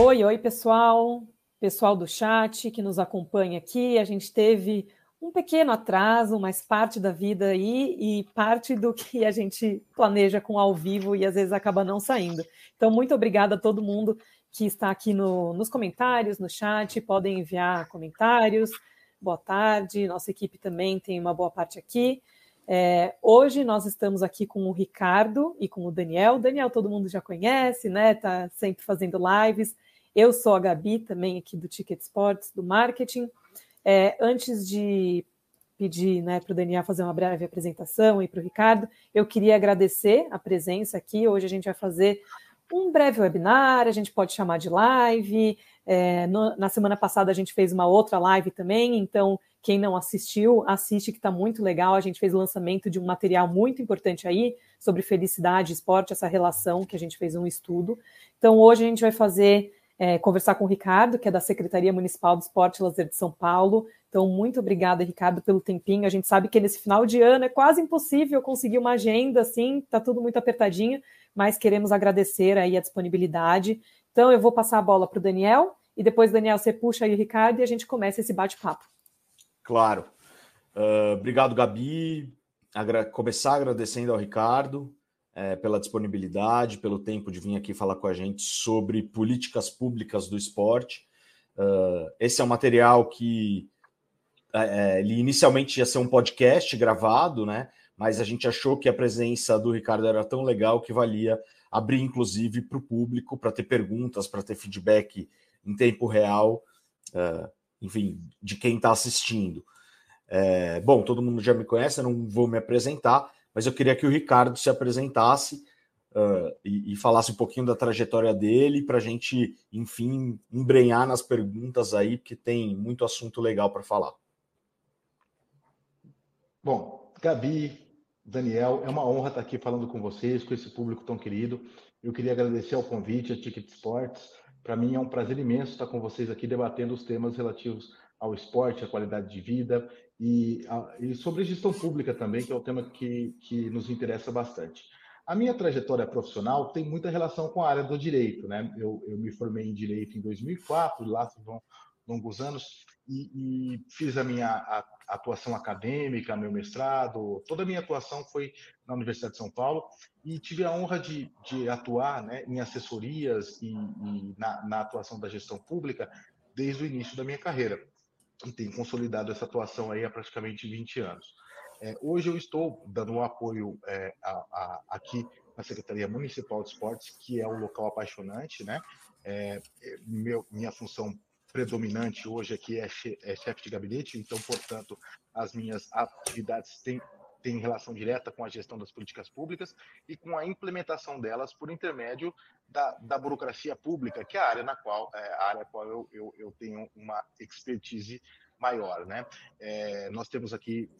Oi, oi, pessoal, pessoal do chat que nos acompanha aqui. A gente teve um pequeno atraso, mas parte da vida aí e parte do que a gente planeja com ao vivo e às vezes acaba não saindo. Então, muito obrigada a todo mundo que está aqui no, nos comentários, no chat, podem enviar comentários. Boa tarde, nossa equipe também tem uma boa parte aqui. É, hoje nós estamos aqui com o Ricardo e com o Daniel. Daniel todo mundo já conhece, né? Tá sempre fazendo lives. Eu sou a Gabi, também aqui do Ticket Sports, do marketing. É, antes de pedir né, para o Daniel fazer uma breve apresentação e para o Ricardo, eu queria agradecer a presença aqui. Hoje a gente vai fazer um breve webinar, a gente pode chamar de live. É, no, na semana passada a gente fez uma outra live também, então quem não assistiu, assiste, que está muito legal. A gente fez o lançamento de um material muito importante aí sobre felicidade esporte, essa relação que a gente fez um estudo. Então, hoje a gente vai fazer, é, conversar com o Ricardo, que é da Secretaria Municipal do Esporte e Lazer de São Paulo. Então, muito obrigada, Ricardo, pelo tempinho. A gente sabe que nesse final de ano é quase impossível conseguir uma agenda assim, está tudo muito apertadinho, mas queremos agradecer aí a disponibilidade. Então, eu vou passar a bola para o Daniel, e depois, Daniel, você puxa aí o Ricardo e a gente começa esse bate-papo. Claro. Uh, obrigado, Gabi. Agra começar agradecendo ao Ricardo é, pela disponibilidade, pelo tempo de vir aqui falar com a gente sobre políticas públicas do esporte. Uh, esse é um material que é, ele inicialmente ia ser um podcast gravado, né? Mas a gente achou que a presença do Ricardo era tão legal que valia abrir, inclusive, para o público, para ter perguntas, para ter feedback em tempo real. Uh, enfim, de quem está assistindo. É, bom, todo mundo já me conhece, eu não vou me apresentar, mas eu queria que o Ricardo se apresentasse uh, e, e, falasse um pouquinho da trajetória dele para a gente, enfim, embrenhar nas perguntas aí, porque tem muito assunto legal para falar. Bom, Gabi, Daniel, é uma honra estar aqui falando com vocês, com esse público tão querido. Eu queria agradecer ao convite, a Ticket Sports, para mim é um prazer imenso estar com vocês aqui debatendo os temas relativos ao esporte, à qualidade de vida e, e sobre gestão pública também, que é um tema que, que nos interessa bastante. A minha trajetória profissional tem muita relação com a área do direito, né? Eu, eu me formei em direito em 2004, lá vão longos anos, e, e fiz a minha atuação acadêmica, meu mestrado, toda a minha atuação foi na Universidade de São Paulo e tive a honra de, de atuar né, em assessorias e, e na, na, atuação da gestão pública desde o início da minha carreira. E tenho consolidado essa atuação aí há praticamente 20 anos. É, hoje eu estou dando um apoio é, a, a, aqui na Secretaria Municipal de Esportes, que é um local apaixonante, né? É, meu, minha função predominante hoje aqui é, é chefe de gabinete, então, portanto, as minhas atividades têm, têm relação direta com a gestão das políticas públicas e com a implementação delas por intermédio da, da burocracia pública, que é a área na qual, é, a área qual eu, eu, eu tenho uma expertise maior, né? É, nós temos aqui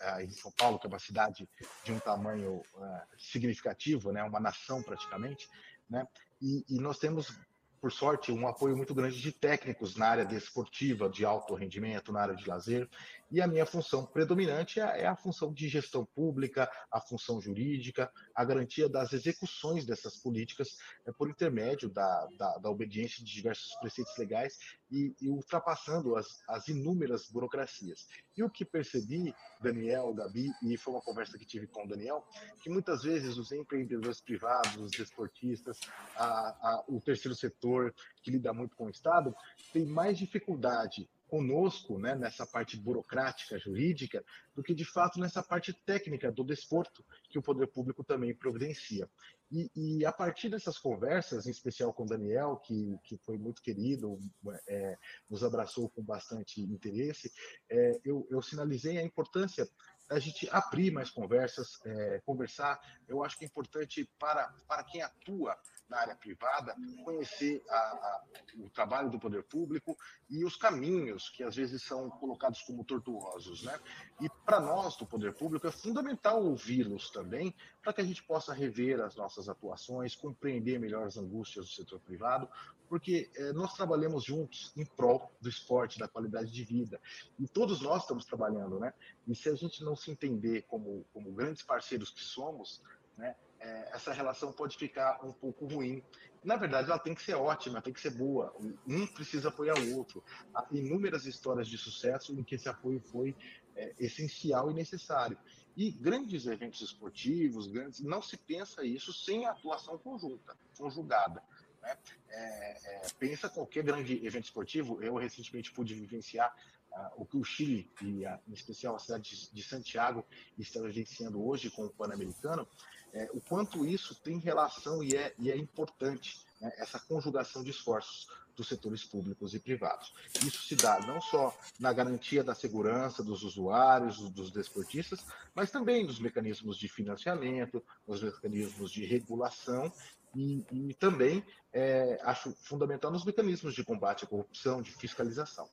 é, em São Paulo, que é uma cidade de um tamanho uh, significativo, né? Uma nação praticamente, né? E, e, nós temos por sorte, um apoio muito grande de técnicos na área desportiva, de alto rendimento, na área de lazer. E a minha função predominante é, é a função de gestão pública, a função jurídica, a garantia das execuções dessas políticas é, por intermédio da, da, da, obediência de diversos preceitos legais e, e ultrapassando as, as, inúmeras burocracias. E o que percebi, Daniel, Gabi, e foi uma conversa que tive com o Daniel, que muitas vezes os empreendedores privados, os desportistas, a, a, o terceiro setor, que lida muito com o Estado, tem mais dificuldade conosco, né, nessa parte burocrática, jurídica, do que de fato nessa parte técnica do desporto, que o poder público também providencia. E, e, a partir dessas conversas, em especial com o Daniel, que, que foi muito querido, é, nos abraçou com bastante interesse, é, eu, eu sinalizei a importância da gente abrir mais conversas, é, conversar. Eu acho que é importante para, para quem atua na área privada, conhecer a, a, o trabalho do poder público e os caminhos que às vezes são colocados como tortuosos. Né? E para nós do poder público é fundamental ouvi-los também, para que a gente possa rever as nossas atuações, compreender melhor as angústias do setor privado, porque é, nós trabalhamos juntos em prol do esporte, da qualidade de vida. E todos nós estamos trabalhando, né? E se a gente não se entender como, como grandes parceiros que somos, né, é, essa relação pode ficar um pouco ruim. Na verdade, ela tem que ser ótima, tem que ser boa. Um precisa apoiar o outro. Há inúmeras histórias de sucesso em que esse apoio foi é, essencial e necessário. E grandes eventos esportivos, grandes, não se pensa isso sem a atuação conjunta, conjugada. Né? É, é, pensa qualquer grande evento esportivo. Eu recentemente pude vivenciar uh, o que o Chile, e uh, em especial a cidade de Santiago, está vivenciando hoje com o Pan-Americano, é, o quanto isso tem relação e é, e é importante, né, essa conjugação de esforços dos setores públicos e privados. Isso se dá não só na garantia da segurança dos usuários, dos desportistas, mas também nos mecanismos de financiamento, nos mecanismos de regulação e, e também é, acho fundamental nos mecanismos de combate à corrupção, de fiscalização.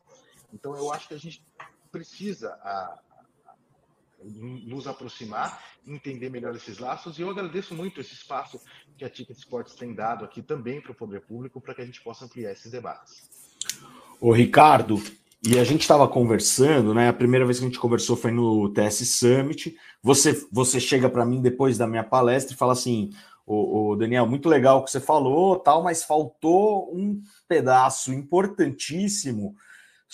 Então, eu acho que a gente precisa a, nos aproximar, entender melhor esses laços. E eu agradeço muito esse espaço que a Ticket Sports tem dado aqui também para o poder público, para que a gente possa ampliar esses debates. Ô, Ricardo, e a gente estava conversando, né? A primeira vez que a gente conversou foi no TS Summit. Você, você chega para mim depois da minha palestra e fala assim: o, o, Daniel, muito legal o que você falou, tal, mas faltou um pedaço importantíssimo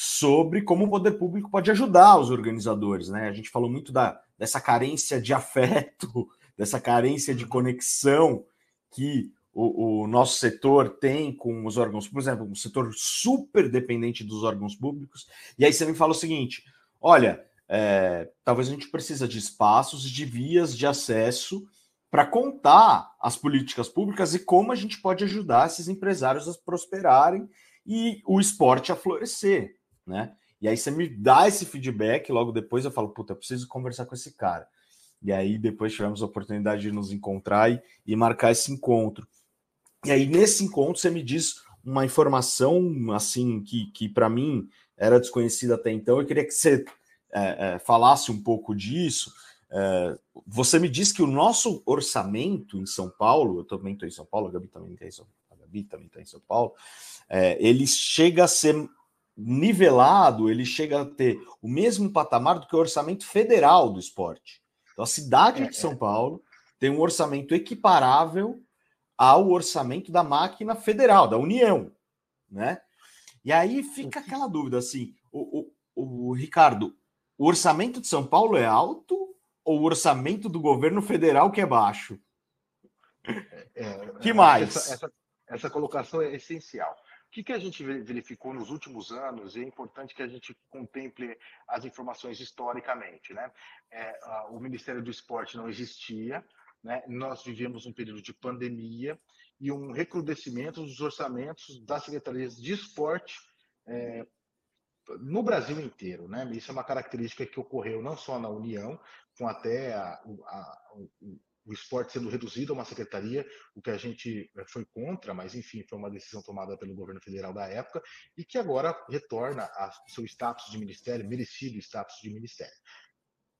sobre como o poder público pode ajudar os organizadores, né? A gente falou muito da, dessa carência de afeto, dessa carência de conexão que o, o, nosso setor tem com os órgãos, por exemplo, um setor super dependente dos órgãos públicos. E aí você me fala o seguinte: olha, é, talvez a gente precisa de espaços, de vias de acesso para contar as políticas públicas e como a gente pode ajudar esses empresários a prosperarem e o esporte a florescer né? E aí você me dá esse feedback, logo depois eu falo, puta, eu preciso conversar com esse cara. E aí depois tivemos a oportunidade de nos encontrar e, e marcar esse encontro. E aí nesse encontro você me diz uma informação assim que, que para mim era desconhecida até então. Eu queria que você é, é, falasse um pouco disso. É, você me disse que o nosso orçamento em São Paulo, eu também estou em São Paulo, a Gabi também está em São, a Gabi também está em São Paulo, ele chega a ser nivelado, ele chega a ter o mesmo patamar do que o orçamento federal do esporte. Então, a cidade de São. Paulo tem um orçamento equiparável ao orçamento da máquina federal, da União, né? E aí fica aquela dúvida assim, o, o, o Ricardo, o orçamento de São Paulo é alto ou o orçamento do governo federal que é baixo? É, é que mais? Essa, essa, essa colocação é essencial. O que, que a gente verificou nos últimos anos, e é importante que a gente contemple as informações historicamente. Né? É, o Ministério do Esporte não existia, né? nós vivíamos um período de pandemia e um recrudescimento dos orçamentos das secretarias de esporte é, no Brasil inteiro. Né? Isso é uma característica que ocorreu não só na União, com até a, a, esporte sendo reduzido a uma secretaria, o que a gente eh, foi contra, mas enfim, foi uma decisão tomada pelo governo federal da época, e que agora retorna a seu status de ministério, merecido status de ministério,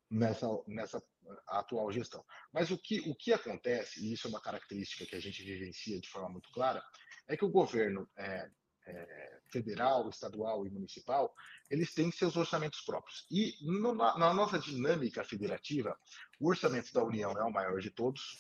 nessa, nessa atual gestão. Mas o que, o que acontece, e isso é uma característica que a gente vivencia de forma muito clara, é que o governo é, é, federal, estadual e municipal, eles têm seus orçamentos próprios. E no, na, nossa dinâmica federativa, o orçamento da União é o maior de todos,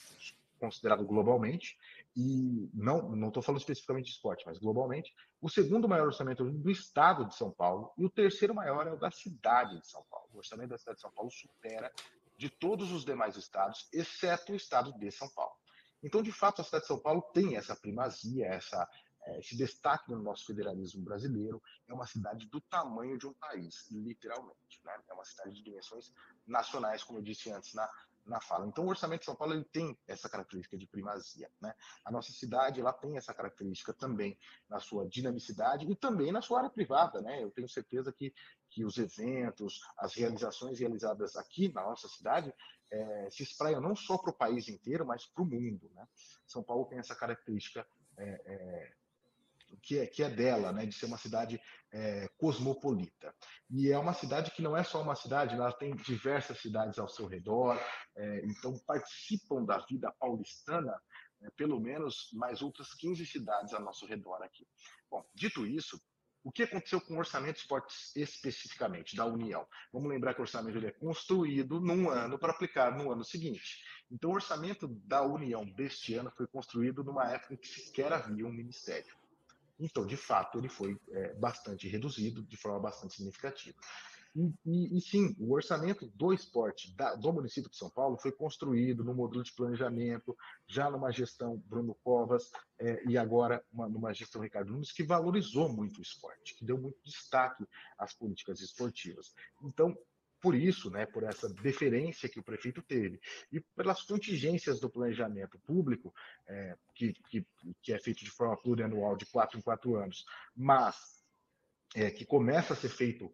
considerado globalmente, e não estou falando especificamente de esporte, mas globalmente, o segundo maior orçamento é do estado de São Paulo e o terceiro maior é o da cidade de São Paulo. O orçamento da cidade de São Paulo supera de todos os demais estados, exceto o estado de São Paulo. Então, de fato, a cidade de São Paulo tem essa primazia, essa, é, esse destaque no nosso federalismo brasileiro. É uma cidade do tamanho de um país, literalmente. Né? É uma cidade de dimensões nacionais, como eu disse antes na, na fala. Então, o orçamento de São Paulo ele tem essa característica de primazia. Né? A nossa cidade ela tem essa característica também na sua dinamicidade e também na sua área privada. Né? Eu tenho certeza que, que os eventos, as realizações realizadas aqui na nossa cidade é, se espraiam não só para o país inteiro, mas para o mundo. Né? São Paulo tem essa característica é, é, que é, que é dela, né, de ser uma cidade é, cosmopolita. E é uma cidade que não é só uma cidade, ela tem diversas cidades ao seu redor, é, então participam da vida paulistana é, pelo menos mais outras 15 cidades ao nosso redor aqui. Bom, dito isso, o que aconteceu com o orçamento de esportes especificamente, da União? Vamos lembrar que o orçamento ele é construído num ano para aplicar no ano seguinte. Então, o orçamento da União deste ano foi construído numa época em que sequer havia um ministério. Então, de fato, ele foi é, bastante reduzido, de forma bastante significativa. E, e, e, sim, o orçamento do esporte da, do município de São Paulo foi construído no modelo de planejamento, já numa gestão Bruno Covas é, e agora uma, numa gestão Ricardo Nunes, que valorizou muito o esporte, que deu muito destaque às políticas esportivas. Então, por isso, né, por essa deferência que o prefeito teve e pelas contingências do planejamento público, é, que, que, que, é feito de forma plurianual, de quatro em quatro anos, mas é, que começa a ser feito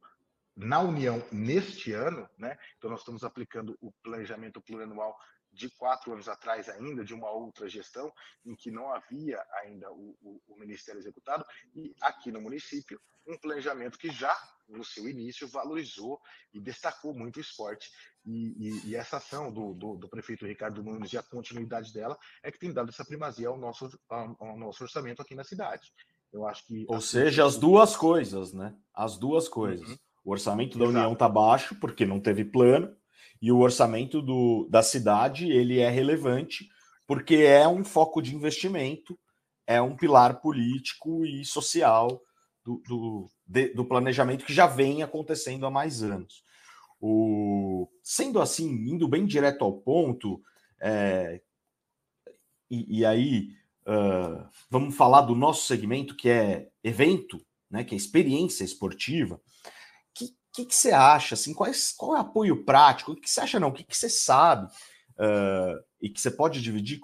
na União neste ano, né? Então nós estamos aplicando o planejamento plurianual de quatro anos atrás ainda, de uma outra gestão, em que não havia ainda o, o, o, Ministério Executado, e aqui no município, um planejamento que já, no seu início, valorizou e destacou muito o esporte. E, e, e essa ação do, do, do, prefeito Ricardo Nunes e a continuidade dela é que tem dado essa primazia ao nosso, ao, nosso orçamento aqui na cidade. Eu acho que. Ou seja, as duas coisas, né? As duas coisas. Uhum. O orçamento da Exato. União está baixo, porque não teve plano, e o orçamento do, da cidade ele é relevante, porque é um foco de investimento, é um pilar político e social do, do, de, do planejamento que já vem acontecendo há mais anos. O, sendo assim, indo bem direto ao ponto, é, e, e, aí uh, vamos falar do nosso segmento que é evento, né, que é experiência esportiva que, que você acha? Assim, qual, é, qual é o apoio prático? O que você acha, não? O que, que você sabe uh, e que você pode dividir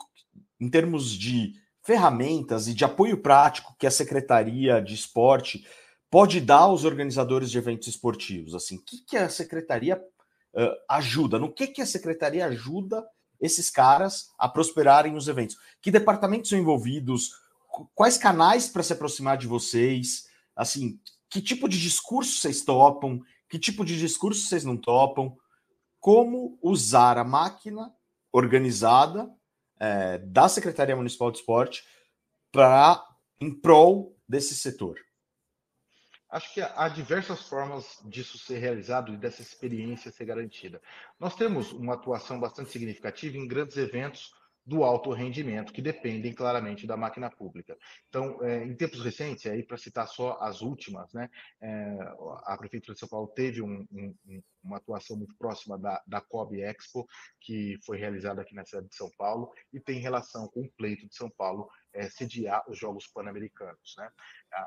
em termos de ferramentas e de apoio prático que a Secretaria de Esporte pode dar aos organizadores de eventos esportivos? Assim, o que, que a Secretaria uh, ajuda? No que, que a Secretaria ajuda esses caras a prosperarem nos eventos? Que departamentos são envolvidos? Quais canais para se aproximar de vocês? Assim, que tipo de discurso vocês topam? Que tipo de discurso vocês não topam? Como usar a máquina organizada é, da Secretaria Municipal de Esporte para em prol desse setor? Acho que há diversas formas disso ser realizado e dessa experiência ser garantida. Nós temos uma atuação bastante significativa em grandes eventos do alto rendimento, que dependem claramente da máquina pública. Então, é, em tempos recentes, aí para citar só as últimas, né, é, a Prefeitura de São Paulo teve um, um, uma atuação muito próxima da, da COB Expo, que foi realizada aqui na cidade de São Paulo, e tem relação com o pleito de São Paulo é, sediar os Jogos Pan-Americanos. Né?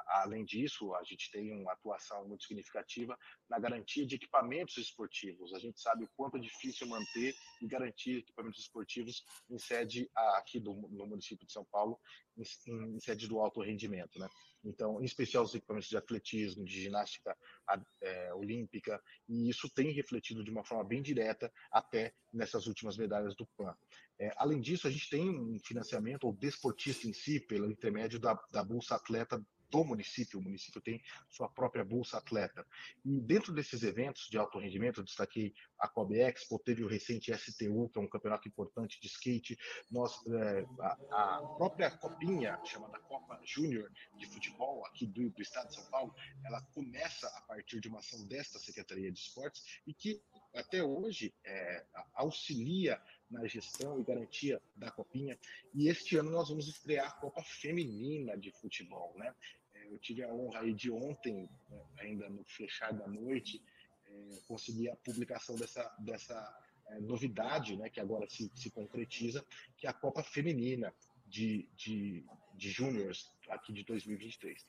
Além disso, a gente tem uma atuação muito significativa na garantia de equipamentos esportivos. A gente sabe o quanto é difícil manter e garantir equipamentos esportivos em sede aqui do, no município de São Paulo, em, em sede do alto rendimento. Né? Então, em especial os equipamentos de atletismo, de ginástica é, olímpica, e isso tem refletido de uma forma bem direta até nessas últimas medalhas do PAN. É, além disso, a gente tem um financiamento, ou desportista em si, pelo intermédio da, da Bolsa Atleta do município. O município tem sua própria bolsa atleta. E dentro desses eventos de alto rendimento, eu destaquei a Kobe Expo, teve o recente STU, que é um campeonato importante de skate. Nós, é, a, a, própria copinha, chamada Copa Júnior de Futebol, aqui do, do estado de São Paulo, ela começa a partir de uma ação desta Secretaria de Esportes e que até hoje é, auxilia na gestão e garantia da Copinha. E este ano nós vamos estrear a Copa Feminina de Futebol, né? Eu tive a honra de ontem, né, ainda no fechar da noite, é, conseguir a publicação dessa, dessa é, novidade, né, que agora se, se concretiza, que é a Copa Feminina de, de, de Júniors aqui de 2023.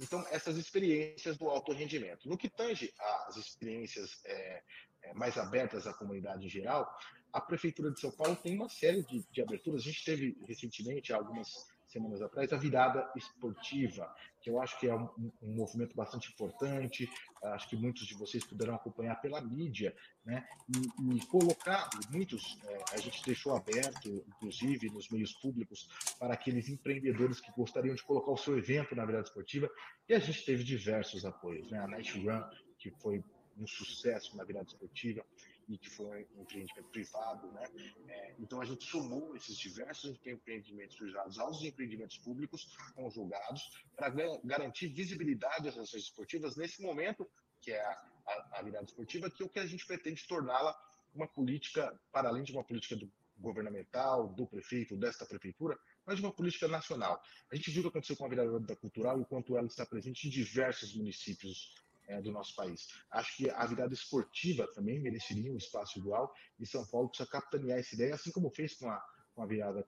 Então, essas experiências do alto rendimento. No que tange às experiências é, é, mais abertas à comunidade em geral, a Prefeitura de São Paulo tem uma série de, de aberturas. A gente teve recentemente, algumas semanas atrás, a virada esportiva, que eu acho que é um, um, movimento bastante importante, acho que muitos de vocês puderam acompanhar pela mídia, né? E, e colocar, muitos, é, a gente deixou aberto, inclusive nos meios públicos, para aqueles empreendedores que gostariam de colocar o seu evento na virada esportiva, e a gente teve diversos apoios, né? A Night Run, que foi um sucesso na virada esportiva, e que foi um empreendimento privado, né? É, então a gente somou esses diversos empreendimentos privados aos empreendimentos públicos conjugados para garantir visibilidade às ações esportivas nesse momento que é a, a, a virada esportiva, que é o que a gente pretende torná-la uma política para além de uma política do, governamental, do prefeito, desta prefeitura, mas de uma política nacional. A gente viu o que aconteceu com a virada cultural e o quanto ela está presente em diversos municípios é, do nosso país. Acho que a virada esportiva também mereceria um espaço igual e São Paulo precisa capitanear essa ideia, assim como fez com a, com a virada,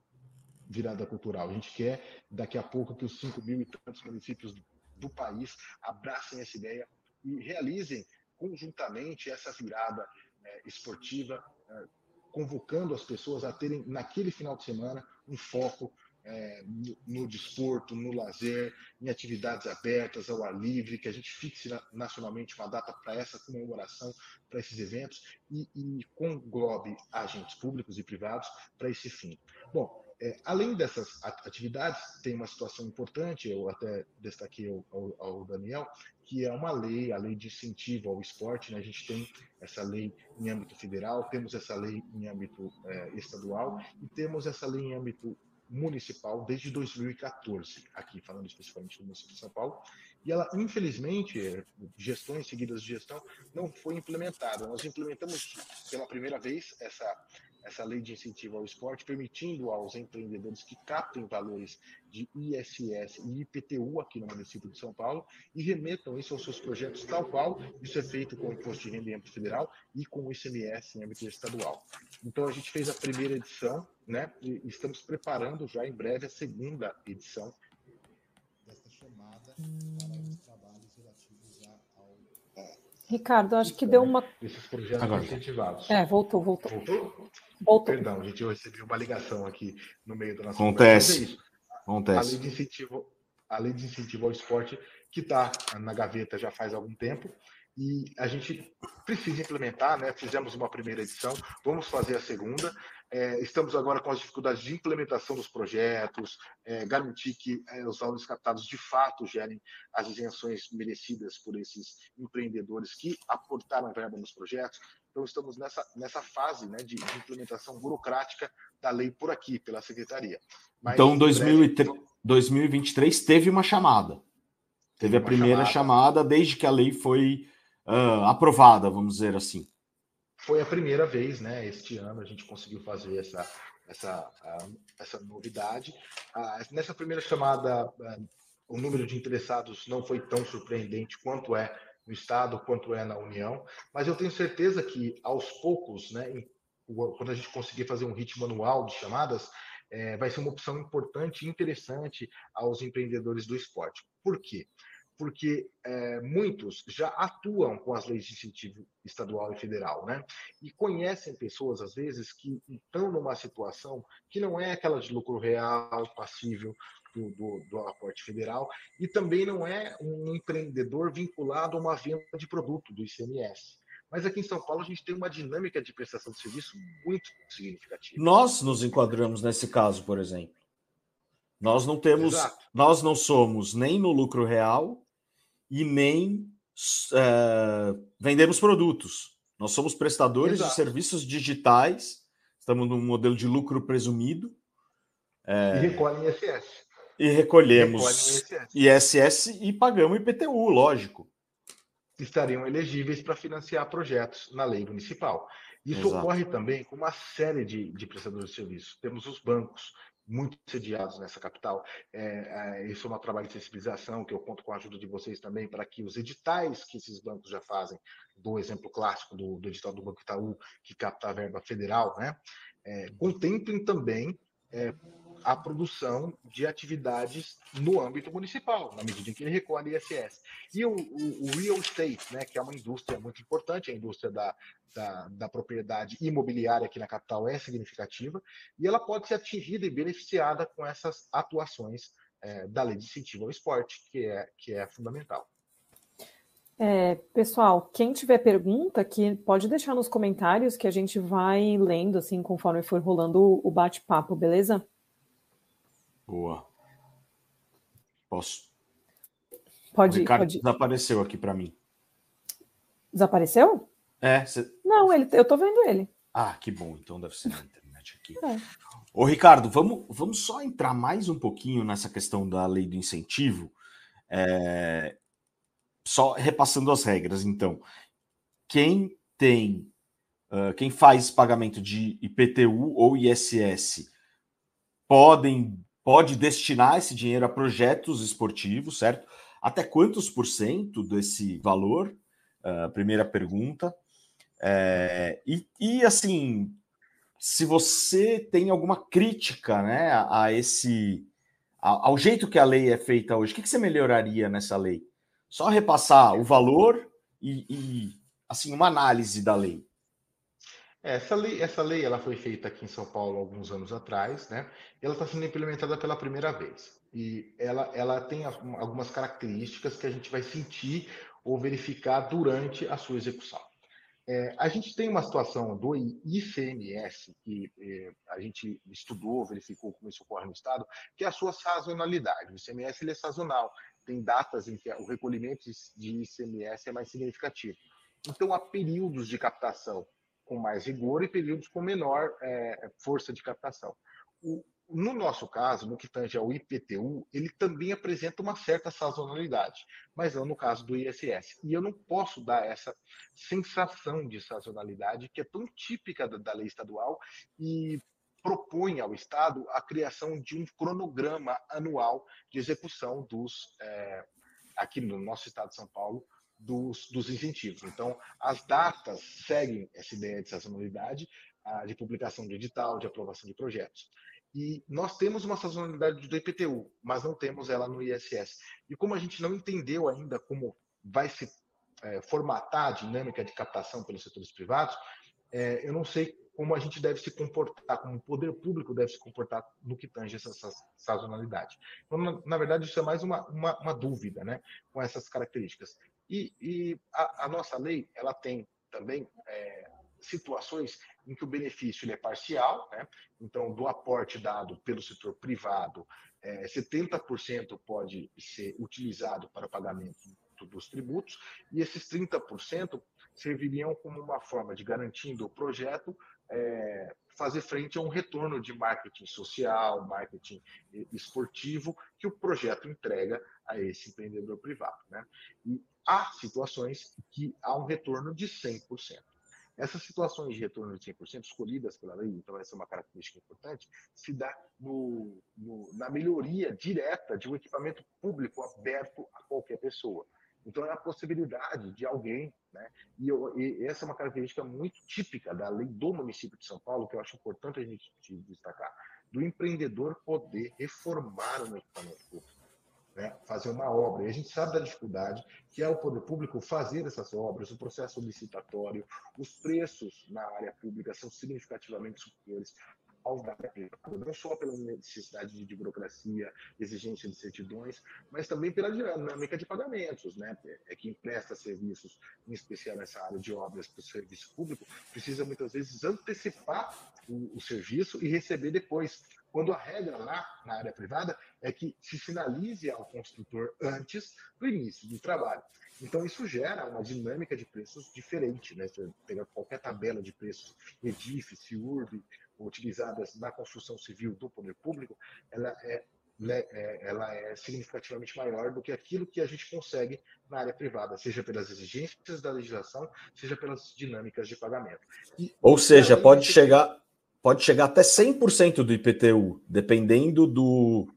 virada cultural. A gente quer, daqui a pouco, que os 5 mil e tantos municípios do país abracem essa ideia e realizem conjuntamente essa virada é, esportiva, é, convocando as pessoas a terem, naquele final de semana, um foco é, no, no, desporto, no lazer, em atividades abertas, ao ar livre, que a gente fixe nacionalmente uma data para essa comemoração, para esses eventos e, e conglobe agentes públicos e privados para esse fim. Bom, é, além dessas atividades, tem uma situação importante, eu até destaquei ao, ao, ao, Daniel, que é uma lei, a lei de incentivo ao esporte. Né? A gente tem essa lei em âmbito federal, temos essa lei em âmbito é, estadual e temos essa lei em âmbito municipal desde 2014, aqui falando especificamente do município de São Paulo, e ela, infelizmente, gestões seguidas de gestão, não foi implementada. Nós implementamos pela primeira vez essa, essa lei de incentivo ao esporte, permitindo aos empreendedores que captem valores de ISS e IPTU aqui no município de São Paulo e remetam isso aos seus projetos tal qual isso é feito com o imposto de renda em âmbito federal e com o ICMS em âmbito estadual. Então a gente fez a primeira edição, né? E estamos preparando já em breve a segunda edição chamada para os trabalhos relativos ao Ricardo, acho que deu uma. Esses projetos Agora. incentivados. É, voltou, voltou. Voltou? Voltou. Perdão, gente, eu recebi uma ligação aqui no meio da nossa Acontece. É Acontece. A lei, de incentivo, a lei de incentivo ao esporte, que está na gaveta já faz algum tempo, e a gente precisa implementar, né? Fizemos uma primeira edição, vamos fazer a segunda. É, estamos agora com as dificuldades de implementação dos projetos, é, garantir que é, os valores captados de fato gerem as isenções merecidas por esses empreendedores que aportaram verba nos projetos. Então, estamos nessa, nessa fase né, de, de implementação burocrática da lei por aqui, pela secretaria. Mas, então, 2003, breve... 2023 teve uma chamada. Teve, teve a primeira chamada. chamada. desde que a lei foi uh, aprovada, vamos dizer assim. Foi a primeira vez, né? Este ano a gente conseguiu fazer essa, essa, essa novidade. Nessa primeira chamada, o número de interessados não foi tão surpreendente quanto é no Estado quanto é na União, mas eu tenho certeza que aos poucos, né, quando a gente conseguir fazer um ritmo anual de chamadas, é, vai ser uma opção importante e interessante aos empreendedores do esporte. Por quê? Porque é, muitos já atuam com as leis de incentivo estadual e federal, né? E conhecem pessoas, às vezes, que estão numa situação que não é aquela de lucro real, passível, do, do, do, aporte federal e também não é um empreendedor vinculado a uma venda de produto do ICMS. Mas aqui em São Paulo a gente tem uma dinâmica de prestação de serviço muito significativa. Nós nos enquadramos nesse caso, por exemplo. Nós não temos, Exato. nós não somos nem no lucro real e nem é, vendemos produtos. Nós somos prestadores Exato. de serviços digitais, estamos num modelo de lucro presumido. É, e recolhem ISS e recolhemos ISS e pagamos IPTU, lógico. Estariam elegíveis para financiar projetos na lei municipal. Isso Exato. ocorre também com uma série de, de prestadores de serviço. Temos os bancos, muito sediados nessa capital. É, é, isso é um trabalho de sensibilização que eu conto com a ajuda de vocês também para que os editais que esses bancos já fazem, do exemplo clássico do, do edital do Banco Itaú, que capta a verba federal, né, é, contemplem também é, a produção de atividades no âmbito municipal, na medida em que ele recolhe ISS. E o, o, o real estate, né, que é uma indústria muito importante, a indústria da, da, da, propriedade imobiliária aqui na capital é significativa, e ela pode ser atingida e beneficiada com essas atuações é, da lei de incentivo ao esporte, que é, que é fundamental. É, pessoal, quem tiver pergunta, que pode deixar nos comentários que a gente vai lendo assim conforme for rolando o bate-papo, beleza? Boa. Posso? Pode, o Ricardo pode. desapareceu aqui para mim. Desapareceu? É, cê... Não, ele, eu tô vendo ele. Ah, que bom, então deve ser na internet aqui. É. Ô, Ricardo, vamos, vamos só entrar mais um pouquinho nessa questão da lei do incentivo. É... Só repassando as regras, então. Quem tem, uh, quem faz pagamento de IPTU ou ISS podem, pode destinar esse dinheiro a projetos esportivos, certo? Até quantos por cento desse valor? Uh, primeira pergunta. É, e, e, assim, se você tem alguma crítica né, a, a esse a, ao jeito que a lei é feita hoje, o que, que você melhoraria nessa lei? Só repassar o valor e, e assim uma análise da lei. Essa lei, essa lei ela foi feita aqui em São Paulo alguns anos atrás, né? Ela está sendo implementada pela primeira vez e ela, ela tem algumas características que a gente vai sentir ou verificar durante a sua execução. É, a gente tem uma situação do ICMS, que é, a gente estudou, verificou como isso ocorre no Estado, que é a sua sazonalidade. O ICMS ele é sazonal, tem datas em que o recolhimento de ICMS é mais significativo. Então, há períodos de captação com mais rigor e períodos com menor é, força de captação. O, no nosso caso, no que tange ao IPTU, ele também apresenta uma certa sazonalidade, mas não no caso do ISS. E eu não posso dar essa sensação de sazonalidade que é tão típica da, da lei estadual e propõe ao Estado a criação de um cronograma anual de execução dos, é, aqui no nosso Estado de São Paulo, dos, dos, incentivos. Então, as datas seguem essa ideia de sazonalidade, de publicação de edital, de aprovação de projetos. E nós temos uma sazonalidade do IPTU, mas não temos ela no ISS. E como a gente não entendeu ainda como vai se é, formatar a dinâmica de captação pelos setores privados, é, eu não sei como a gente deve se comportar, como o poder público deve se comportar no que tange essa sazonalidade. Então, na, na, verdade, isso é mais uma, uma, uma, dúvida né, com essas características. E, e a, a, nossa lei ela tem também é, situações em que o benefício é parcial, né? então, do aporte dado pelo setor privado, é, 70% pode ser utilizado para o pagamento dos tributos, e esses 30% serviriam como uma forma de, garantindo o projeto, é, fazer frente a um retorno de marketing social, marketing esportivo, que o projeto entrega a esse empreendedor privado. Né? E há situações que há um retorno de 100%. Essas situações de retorno de 100% escolhidas pela lei, então essa é uma característica importante, se dá no, no, na melhoria direta de um equipamento público aberto a qualquer pessoa. Então, é a possibilidade de alguém, né? E, eu, e, essa é uma característica muito típica da lei do município de São Paulo, que eu acho importante a gente destacar, do empreendedor poder reformar um equipamento público né, fazer uma obra. E a gente sabe da dificuldade que é o poder público fazer essas obras, o processo licitatório, os preços na área pública são significativamente superiores aos da área privada, não só pela necessidade de burocracia, exigência de certidões, mas também pela dinâmica de pagamentos, né? É quem presta serviços, em especial nessa área de obras para o serviço público, precisa muitas vezes antecipar o, o serviço e receber depois quando a regra lá na área privada é que se sinalize ao construtor antes do início do trabalho. Então, isso gera uma dinâmica de preços diferente. Né? Você pega qualquer tabela de preços, EDIF, CIURB, utilizadas na construção civil do poder público, ela é, né, é, ela é significativamente maior do que aquilo que a gente consegue na área privada, seja pelas exigências da legislação, seja pelas dinâmicas de pagamento. E, Ou seja, pode chegar pode chegar até 100% do IPTU, dependendo do,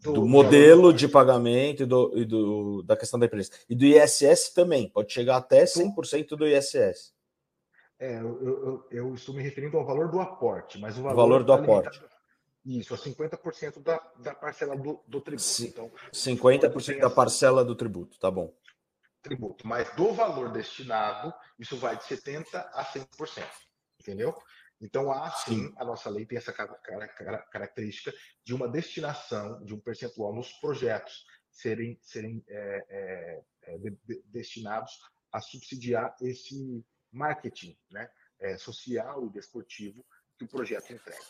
do, do modelo de pagamento e, do, e do, da questão da empresa. E do ISS também, pode chegar até 100% do ISS. É, eu, eu, eu, estou me referindo ao valor do aporte, mas o valor, o valor do tá aporte. Isso, a 50% da, da parcela do, do tributo. então, 50% da parcela do tributo, tá bom. Tributo, mas do valor destinado, isso vai de 70% a 100%, entendeu? Então, há sim, a nossa lei tem essa característica de uma destinação de um percentual nos projetos serem, serem é, é, é, de, de, destinados a subsidiar esse marketing né, é, social e desportivo que o projeto entrega.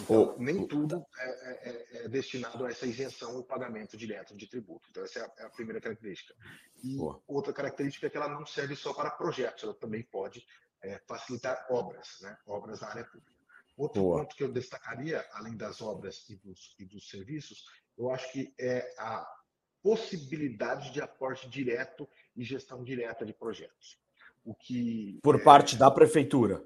Então, oh, nem tudo é, é, é, é, destinado a essa isenção ou pagamento direto de tributo. Então, essa é a, é a primeira característica. E outra característica é que ela não serve só para projetos, ela também pode é, facilitar obras, né? obras na área pública. Outro Boa. ponto que eu destacaria, além das obras e dos, e dos serviços, eu acho que é a possibilidade de aporte direto e gestão direta de projetos. O que por é... parte da prefeitura?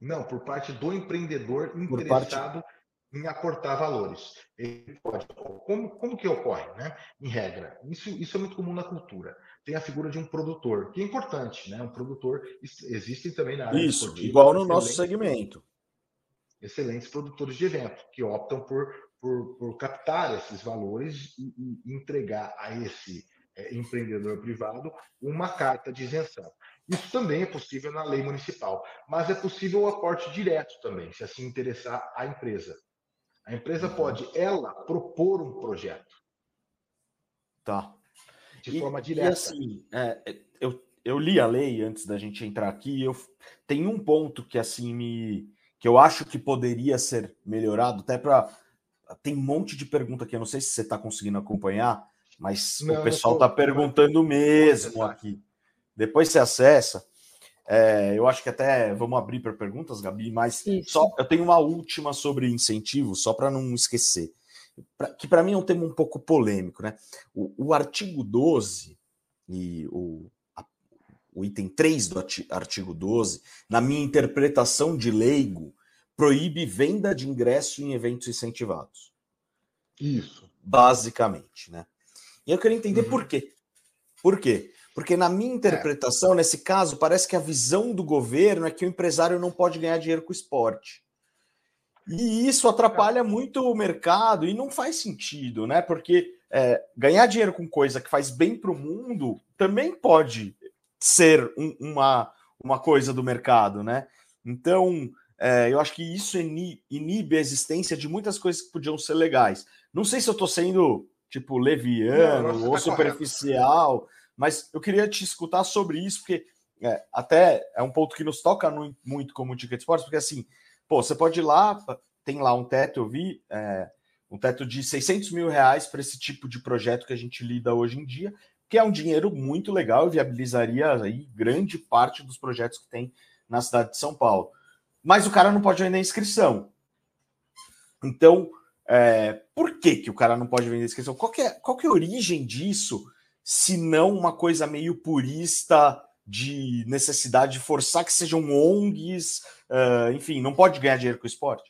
Não, por parte do empreendedor interessado parte... em aportar valores. Ele pode. Como, como que ocorre, né? Em regra, isso, isso é muito comum na cultura. Tem a figura de um produtor, que é importante, né? Um produtor existe também na área Isso, igual no nosso segmento. Excelentes produtores de evento que optam por, por, por captar esses valores e, e entregar a esse é, empreendedor privado uma carta de isenção. Isso também é possível na lei municipal, mas é possível o aporte direto também, se assim interessar a empresa. A empresa pode, ela, propor um projeto. Tá. De e, forma direta. E assim, é, é, eu, eu li a lei antes da gente entrar aqui, eu tem um ponto que assim me que eu acho que poderia ser melhorado, até para tem um monte de pergunta aqui, eu não sei se você está conseguindo acompanhar, mas não, o pessoal está perguntando mesmo aqui. Depois você acessa. É, eu acho que até vamos abrir para perguntas, Gabi, mas só eu tenho uma última sobre incentivo, só para não esquecer. Pra, que para mim é um tema um pouco polêmico, né? O, o artigo 12 e o, a, o item 3 do artigo 12, na minha interpretação de leigo, proíbe venda de ingresso em eventos incentivados. Isso. Basicamente, né? E eu queria entender uhum. por quê. Por quê? Porque, na minha interpretação, é. nesse caso, parece que a visão do governo é que o empresário não pode ganhar dinheiro com o esporte. E isso atrapalha muito o mercado e não faz sentido, né? Porque é, ganhar dinheiro com coisa que faz bem para o mundo também pode ser um, uma, uma coisa do mercado, né? Então, é, eu acho que isso inibe a existência de muitas coisas que podiam ser legais. Não sei se eu estou sendo, tipo, leviano não, ou tá superficial. Correto mas eu queria te escutar sobre isso, porque é, até é um ponto que nos toca no, muito como Ticket Sports, porque assim, pô, você pode ir lá, tem lá um teto, eu vi, é, um teto de 600 mil reais para esse tipo de projeto que a gente lida hoje em dia, que é um dinheiro muito legal e viabilizaria aí grande parte dos projetos que tem na cidade de São Paulo. Mas o cara não pode vender inscrição. Então, é, por que, que o cara não pode vender inscrição? Qual é, qual é a origem disso? Se não uma coisa meio purista de necessidade de forçar que sejam ONGs, uh, enfim, não pode ganhar dinheiro com o esporte?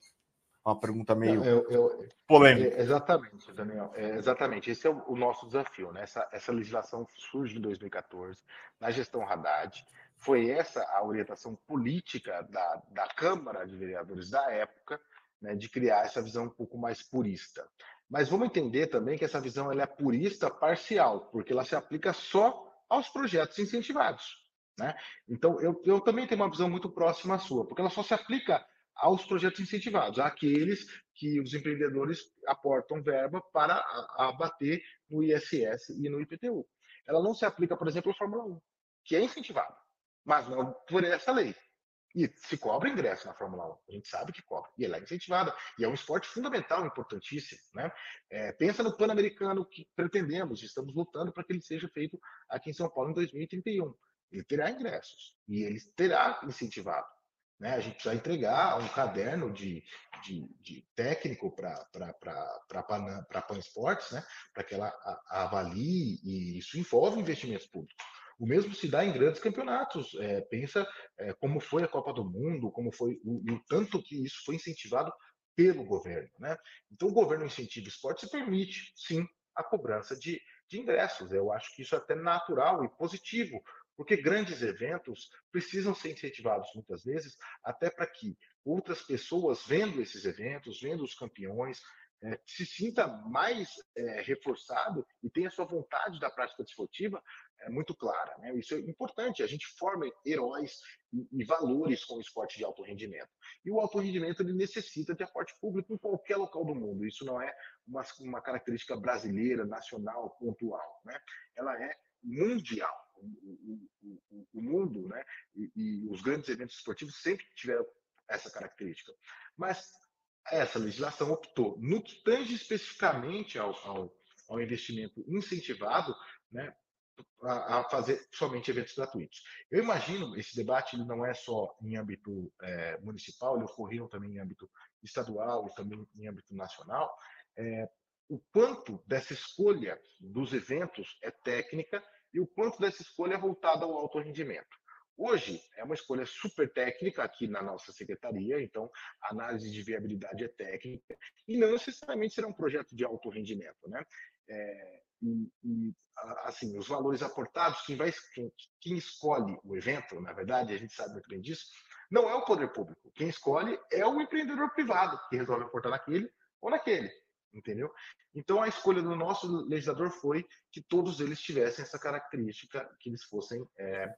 Uma pergunta meio eu, eu, polêmica. É, exatamente, Daniel. É, exatamente. Esse é o, o, nosso desafio. Né? Essa, essa legislação surge em 2014, na gestão Haddad. Foi essa a orientação política da, da Câmara de Vereadores da época, né, de criar essa visão um pouco mais purista. Mas vamos entender também que essa visão é purista parcial, porque ela se aplica só aos projetos incentivados. Né? Então, eu, eu também tenho uma visão muito próxima à sua, porque ela só se aplica aos projetos incentivados, àqueles que os empreendedores aportam verba para abater no ISS e no IPTU. Ela não se aplica, por exemplo, à Fórmula 1, que é incentivada, mas não por essa lei. E se cobra ingresso na Fórmula 1, a gente sabe que cobra, e ela é incentivada, e é um esporte fundamental, importantíssimo. Né? É, pensa no Pan-Americano que pretendemos, estamos lutando para que ele seja feito aqui em São Paulo em 2031. Ele terá ingressos, e ele terá incentivado. Né? A gente precisa entregar um caderno de, de, de técnico para a Pan Esportes, né? para que ela avalie, e isso envolve investimentos públicos. O mesmo se dá em grandes campeonatos. É, pensa é, como foi a Copa do Mundo, como foi o, o, tanto que isso foi incentivado pelo governo. Né? Então, o governo incentiva esporte e permite, sim, a cobrança de, de ingressos. Eu acho que isso é até natural e positivo, porque grandes eventos precisam ser incentivados muitas vezes, até para que outras pessoas, vendo esses eventos, vendo os campeões, é, se sinta mais é, reforçado e tenha sua vontade da prática desportiva é, muito clara. Né? Isso é importante, a gente forma heróis e, e, valores com o esporte de alto rendimento. E o alto rendimento ele necessita de aporte público em qualquer local do mundo. Isso não é uma, uma característica brasileira, nacional, pontual. Né? Ela é mundial. O, o, o, o mundo né? E, e os grandes eventos esportivos sempre tiveram essa característica. Mas essa legislação optou, no que tange especificamente ao, ao, ao investimento incentivado, né, a, a, fazer somente eventos gratuitos. Eu imagino esse debate ele não é só em âmbito é, municipal, ele ocorreu também em âmbito estadual e também em âmbito nacional. É, o quanto dessa escolha dos eventos é técnica e o quanto dessa escolha é voltada ao alto rendimento. Hoje é uma escolha super técnica aqui na nossa secretaria, então a análise de viabilidade é técnica e não necessariamente será um projeto de alto rendimento, né? É, e, e, assim os valores aportados, quem vai quem, quem escolhe o evento, na verdade a gente sabe muito bem disso, não é o poder público. Quem escolhe é o empreendedor privado que resolve aportar naquele ou naquele entendeu? Então a escolha do nosso legislador foi que todos eles tivessem essa característica, que eles fossem é,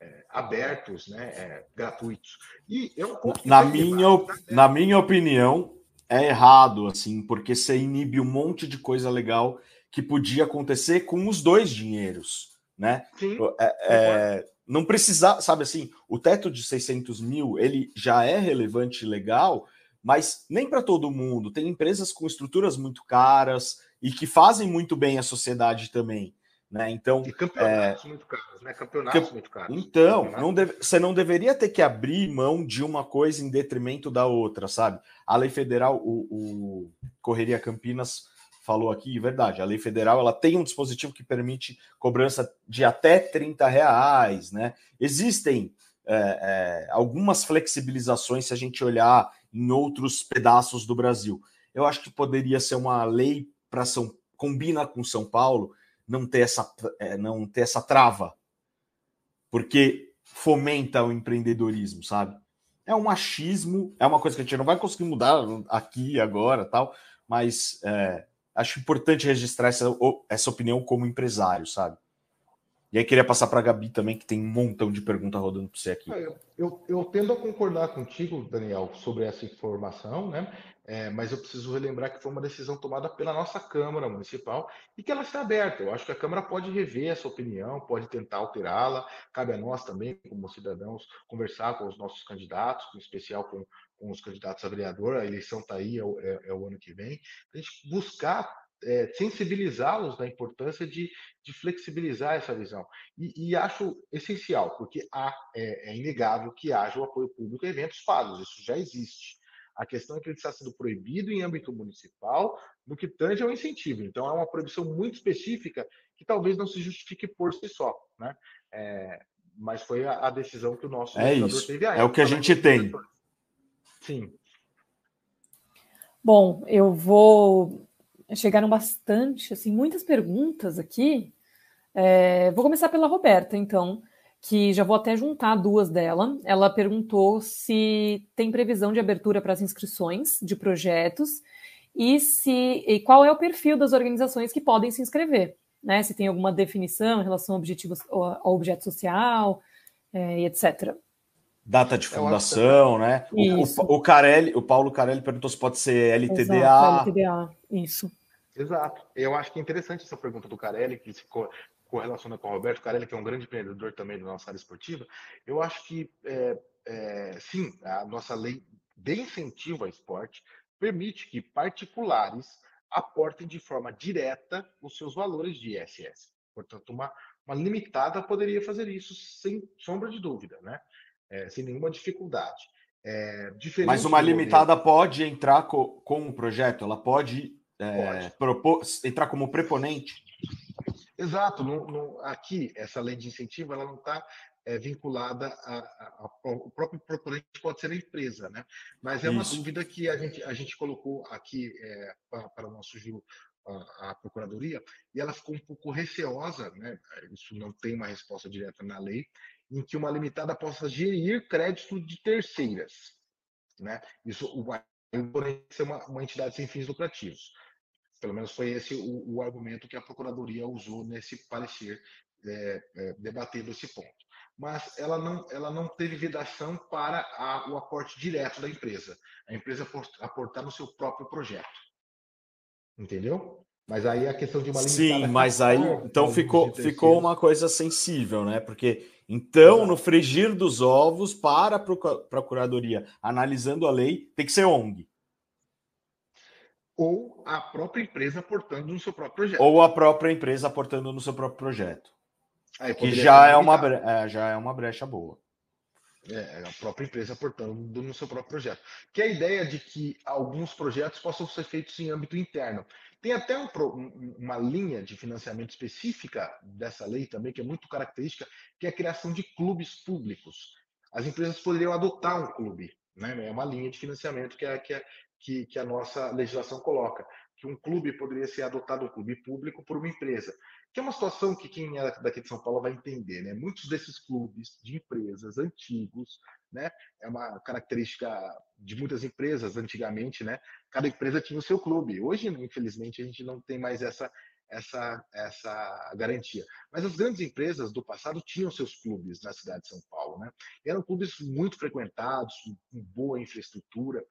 é, abertos, né, é, gratuitos. E é um na minha tá na minha opinião é errado assim, porque você inibe um monte de coisa legal que podia acontecer com os dois dinheiros, né? Sim, é, é, não precisar, sabe assim, o teto de 600 mil ele já é relevante e legal mas nem para todo mundo. Tem empresas com estruturas muito caras e que fazem muito bem a sociedade também. Né? Então, e campeonatos é... muito caros, né? Campeonatos muito caros. Então, não deve... você não deveria ter que abrir mão de uma coisa em detrimento da outra, sabe? A lei federal, o, o Correria Campinas falou aqui, verdade, a lei federal ela tem um dispositivo que permite cobrança de até 30 reais, né? Existem é, é, algumas flexibilizações se a gente olhar em outros pedaços do Brasil. Eu acho que poderia ser uma lei para São combina com São Paulo não ter essa é, não ter essa trava, porque fomenta o empreendedorismo, sabe? É um machismo, é uma coisa que a gente não vai conseguir mudar aqui agora, tal, mas é, acho importante registrar essa, essa opinião como empresário, sabe? E aí queria passar para a Gabi também, que tem um montão de perguntas rodando para você aqui. É, eu, eu, eu, tendo a concordar contigo, Daniel, sobre essa informação, né? É, mas eu preciso relembrar que foi uma decisão tomada pela nossa Câmara Municipal e que ela está aberta. Eu acho que a Câmara pode rever essa opinião, pode tentar alterá-la. Cabe a nós também, como cidadãos, conversar com os nossos candidatos, em especial com, com os candidatos a vereador. A eleição está aí, é, é, é o ano que vem. A gente buscar é, sensibilizá-los da importância de, de, flexibilizar essa visão. E, e acho essencial, porque há, é, é, inegável que haja o apoio público a eventos pagos, isso já existe. A questão é que ele está sendo proibido em âmbito municipal no que tange ao incentivo. Então, é uma proibição muito específica que talvez não se justifique por si só. Né? É, mas foi a, a, decisão que o nosso é isso. teve aí. É o que a gente tem. Sim. Bom, eu vou Chegaram bastante, assim, muitas perguntas aqui. É, vou começar pela Roberta, então, que já vou até juntar duas dela. Ela perguntou se tem previsão de abertura para as inscrições de projetos e se e qual é o perfil das organizações que podem se inscrever, né? Se tem alguma definição em relação ao, objetivo, ao objeto social é, e etc. Data de fundação, né? O, o, o, Carelli, o Paulo Carelli perguntou se pode ser LTDA. Exato, LTDA, isso. Exato. Eu acho que é interessante essa pergunta do Carelli, que se correlaciona com o Roberto. O Carelli, que é um grande empreendedor também da nossa área esportiva. Eu acho que, é, é, sim, a nossa lei de incentivo ao esporte permite que particulares aportem de forma direta os seus valores de ISS. Portanto, uma, uma limitada poderia fazer isso sem sombra de dúvida, né? É, sem nenhuma dificuldade. É, Mas uma limitada pode entrar co com o projeto, ela pode é, propor, entrar como preponente? Exato. No, no, aqui, essa lei de incentivo ela não está é, vinculada a, a, a, o próprio proponente pode ser a empresa, né? Mas é uma Isso. dúvida que a gente, a gente colocou aqui é, para, o nosso giro a, a, procuradoria e ela ficou um pouco receosa, né? Isso não tem uma resposta direta na lei, em que uma limitada possa gerir crédito de terceiras, né? Isso vai ser uma, uma entidade sem fins lucrativos. Pelo menos foi esse o, o argumento que a Procuradoria usou nesse parecer, é, é, debatendo esse ponto. Mas ela não, ela não teve vedação para a, o aporte direto da empresa. A empresa aportar no seu próprio projeto. Entendeu? Mas aí a questão de uma Sim, mas aí então ficou, ficou uma coisa sensível, né? Porque então, Exato. no frigir dos ovos, para a Procuradoria, analisando a lei, tem que ser ONG. Ou a própria empresa aportando no seu próprio projeto. Ou a própria empresa aportando no seu próprio projeto. Aí, que já é, uma, é, já é uma brecha boa. É, a própria empresa aportando no seu próprio projeto. Que é a ideia de que alguns projetos possam ser feitos em âmbito interno. Tem até um, uma linha de financiamento específica dessa lei também, que é muito característica, que é a criação de clubes públicos. As empresas poderiam adotar um clube, né? é uma linha de financiamento que, é, que, é, que, que a nossa legislação coloca, que um clube poderia ser adotado, um clube público, por uma empresa que é uma situação que quem é daqui de São Paulo vai entender, né? Muitos desses clubes de empresas antigos, né? É uma característica de muitas empresas antigamente, né? Cada empresa tinha o seu clube. Hoje, infelizmente, a gente não tem mais essa essa essa garantia. Mas as grandes empresas do passado tinham seus clubes na cidade de São Paulo, né? E eram clubes muito frequentados, com boa infraestrutura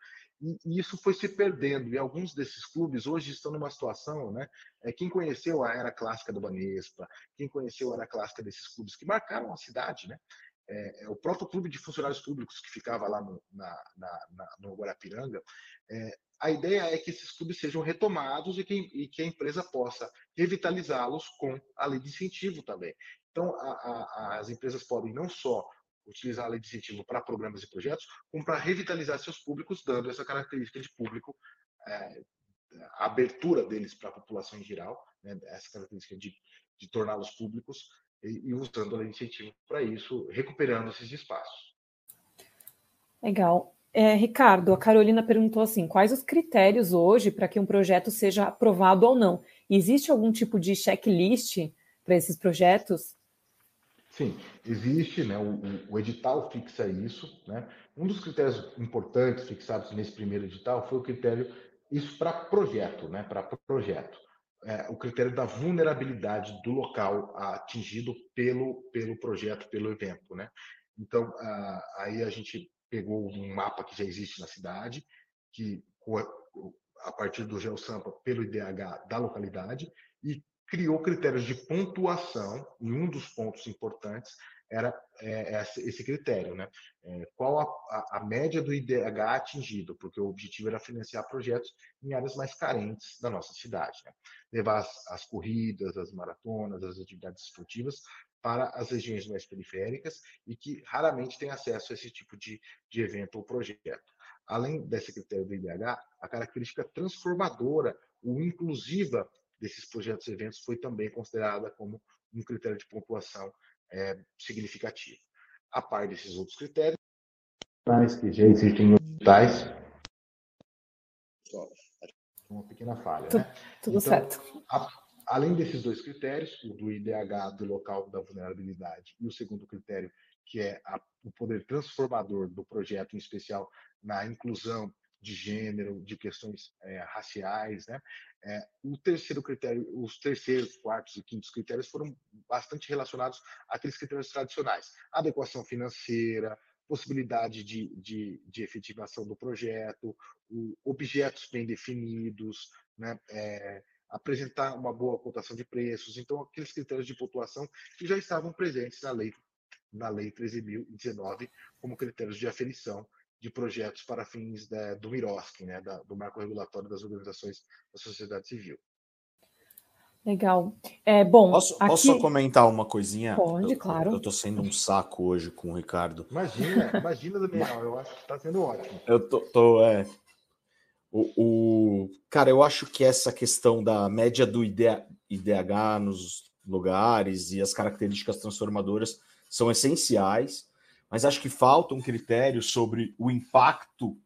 e, isso foi se perdendo. E alguns desses clubes hoje estão numa situação, né? É, quem conheceu a era clássica do Banespa, quem conheceu a era clássica desses clubes que marcaram a cidade, né? É, é, o próprio clube de funcionários públicos que ficava lá no, na, na, na, no Guarapiranga, é, a ideia é que esses clubes sejam retomados e que, e que a empresa possa revitalizá-los com a lei de incentivo também. Então, a, a, as empresas podem não só utilizar a lei de incentivo para programas e projetos, como para revitalizar seus públicos, dando essa característica de público, é, a abertura deles para a população em geral, né, essa característica de, de torná-los públicos e, e, usando a lei de incentivo para isso, recuperando esses espaços. Legal. É, Ricardo, a Carolina perguntou assim: quais os critérios hoje para que um projeto seja aprovado ou não? Existe algum tipo de checklist para esses projetos? Sim, existe, né, o, o, edital fixa isso. Né? Um dos critérios importantes fixados nesse primeiro edital foi o critério, isso para projeto, né, para projeto. É, o critério da vulnerabilidade do local atingido pelo, pelo projeto, pelo evento. Né? Então, aí a gente pegou um mapa que já existe na cidade, que a partir do GeoSampa pelo IDH da localidade, e criou critérios de pontuação, e um dos pontos importantes era é, é esse critério, né? É, qual a, a, média do IDH atingido, porque o objetivo era financiar projetos em áreas mais carentes da nossa cidade, né? levar as, as corridas, as maratonas, as atividades esportivas para as regiões mais periféricas e que raramente têm acesso a esse tipo de, de evento ou projeto. Além desse critério do IDH, a característica transformadora ou inclusiva desses projetos e eventos foi também considerada como um critério de pontuação é, significativo. A par desses outros critérios, que já existem tais. Uma pequena falha. Tudo, né? tudo então, certo. A, além desses dois critérios, o do IDH do local da vulnerabilidade e o segundo critério, que é a, o poder transformador do projeto, em especial na inclusão de gênero, de questões é, raciais, né? É, o terceiro critério, os terceiros, quartos e quintos critérios foram bastante relacionados àqueles critérios tradicionais: adequação financeira, possibilidade de, de, de efetivação do projeto, o, objetos bem definidos, né? É, apresentar uma boa cotação de preços. Então, aqueles critérios de pontuação que já estavam presentes na lei, na lei 13.019 como critérios de aferição de projetos para fins da, do MIROSC, né, da, do Marco Regulatório das Organizações da Sociedade Civil. Legal. É, bom, posso, aqui... posso comentar uma coisinha? Pode, eu, claro. Eu estou sendo um saco hoje com o Ricardo. Imagina, imagina, Daniel, eu acho que está sendo ótimo. Eu tô, tô é. O, o, cara, eu acho que essa questão da média do IDH nos lugares e as características transformadoras são essenciais mas acho que falta um critério sobre o impacto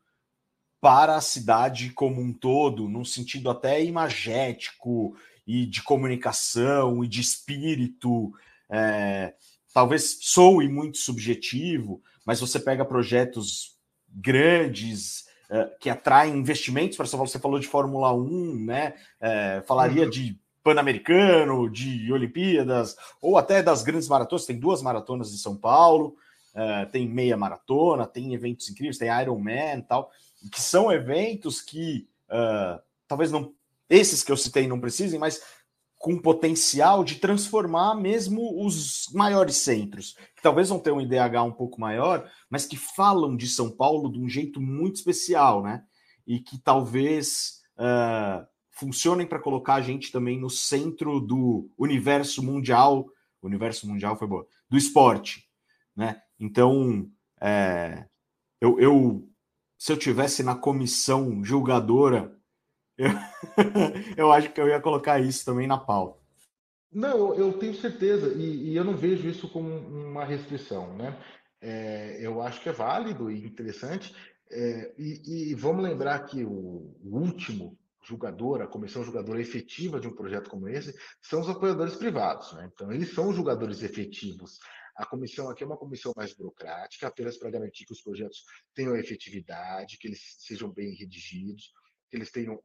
para a cidade como um todo, num sentido até imagético e de comunicação e de espírito. É, talvez soe muito subjetivo, mas você pega projetos grandes é, que atraem investimentos para São Paulo. Você falou de Fórmula 1, né? É, falaria uhum. de Pan-Americano, de Olimpíadas, ou até das grandes maratonas. Tem duas maratonas em São Paulo. Uh, tem meia maratona, tem eventos incríveis, tem Ironman e tal, que são eventos que uh, talvez não. Esses que eu citei não precisem, mas com potencial de transformar mesmo os maiores centros, que talvez vão ter um IDH um pouco maior, mas que falam de São Paulo de um jeito muito especial, né? E que talvez uh, funcionem para colocar a gente também no centro do universo mundial, universo mundial foi bom, do esporte, né? Então, é, eu, eu, se eu tivesse na comissão julgadora, eu, eu acho que eu ia colocar isso também na pauta. Não, eu tenho certeza, e, e eu não vejo isso como uma restrição, né? É, eu acho que é válido e interessante. É, e, e, vamos lembrar que o, o último julgador, a comissão julgadora efetiva de um projeto como esse, são os apoiadores privados. Né? Então, eles são os julgadores efetivos. A comissão aqui é uma comissão mais burocrática, apenas para garantir que os projetos tenham efetividade, que eles sejam bem redigidos, que eles tenham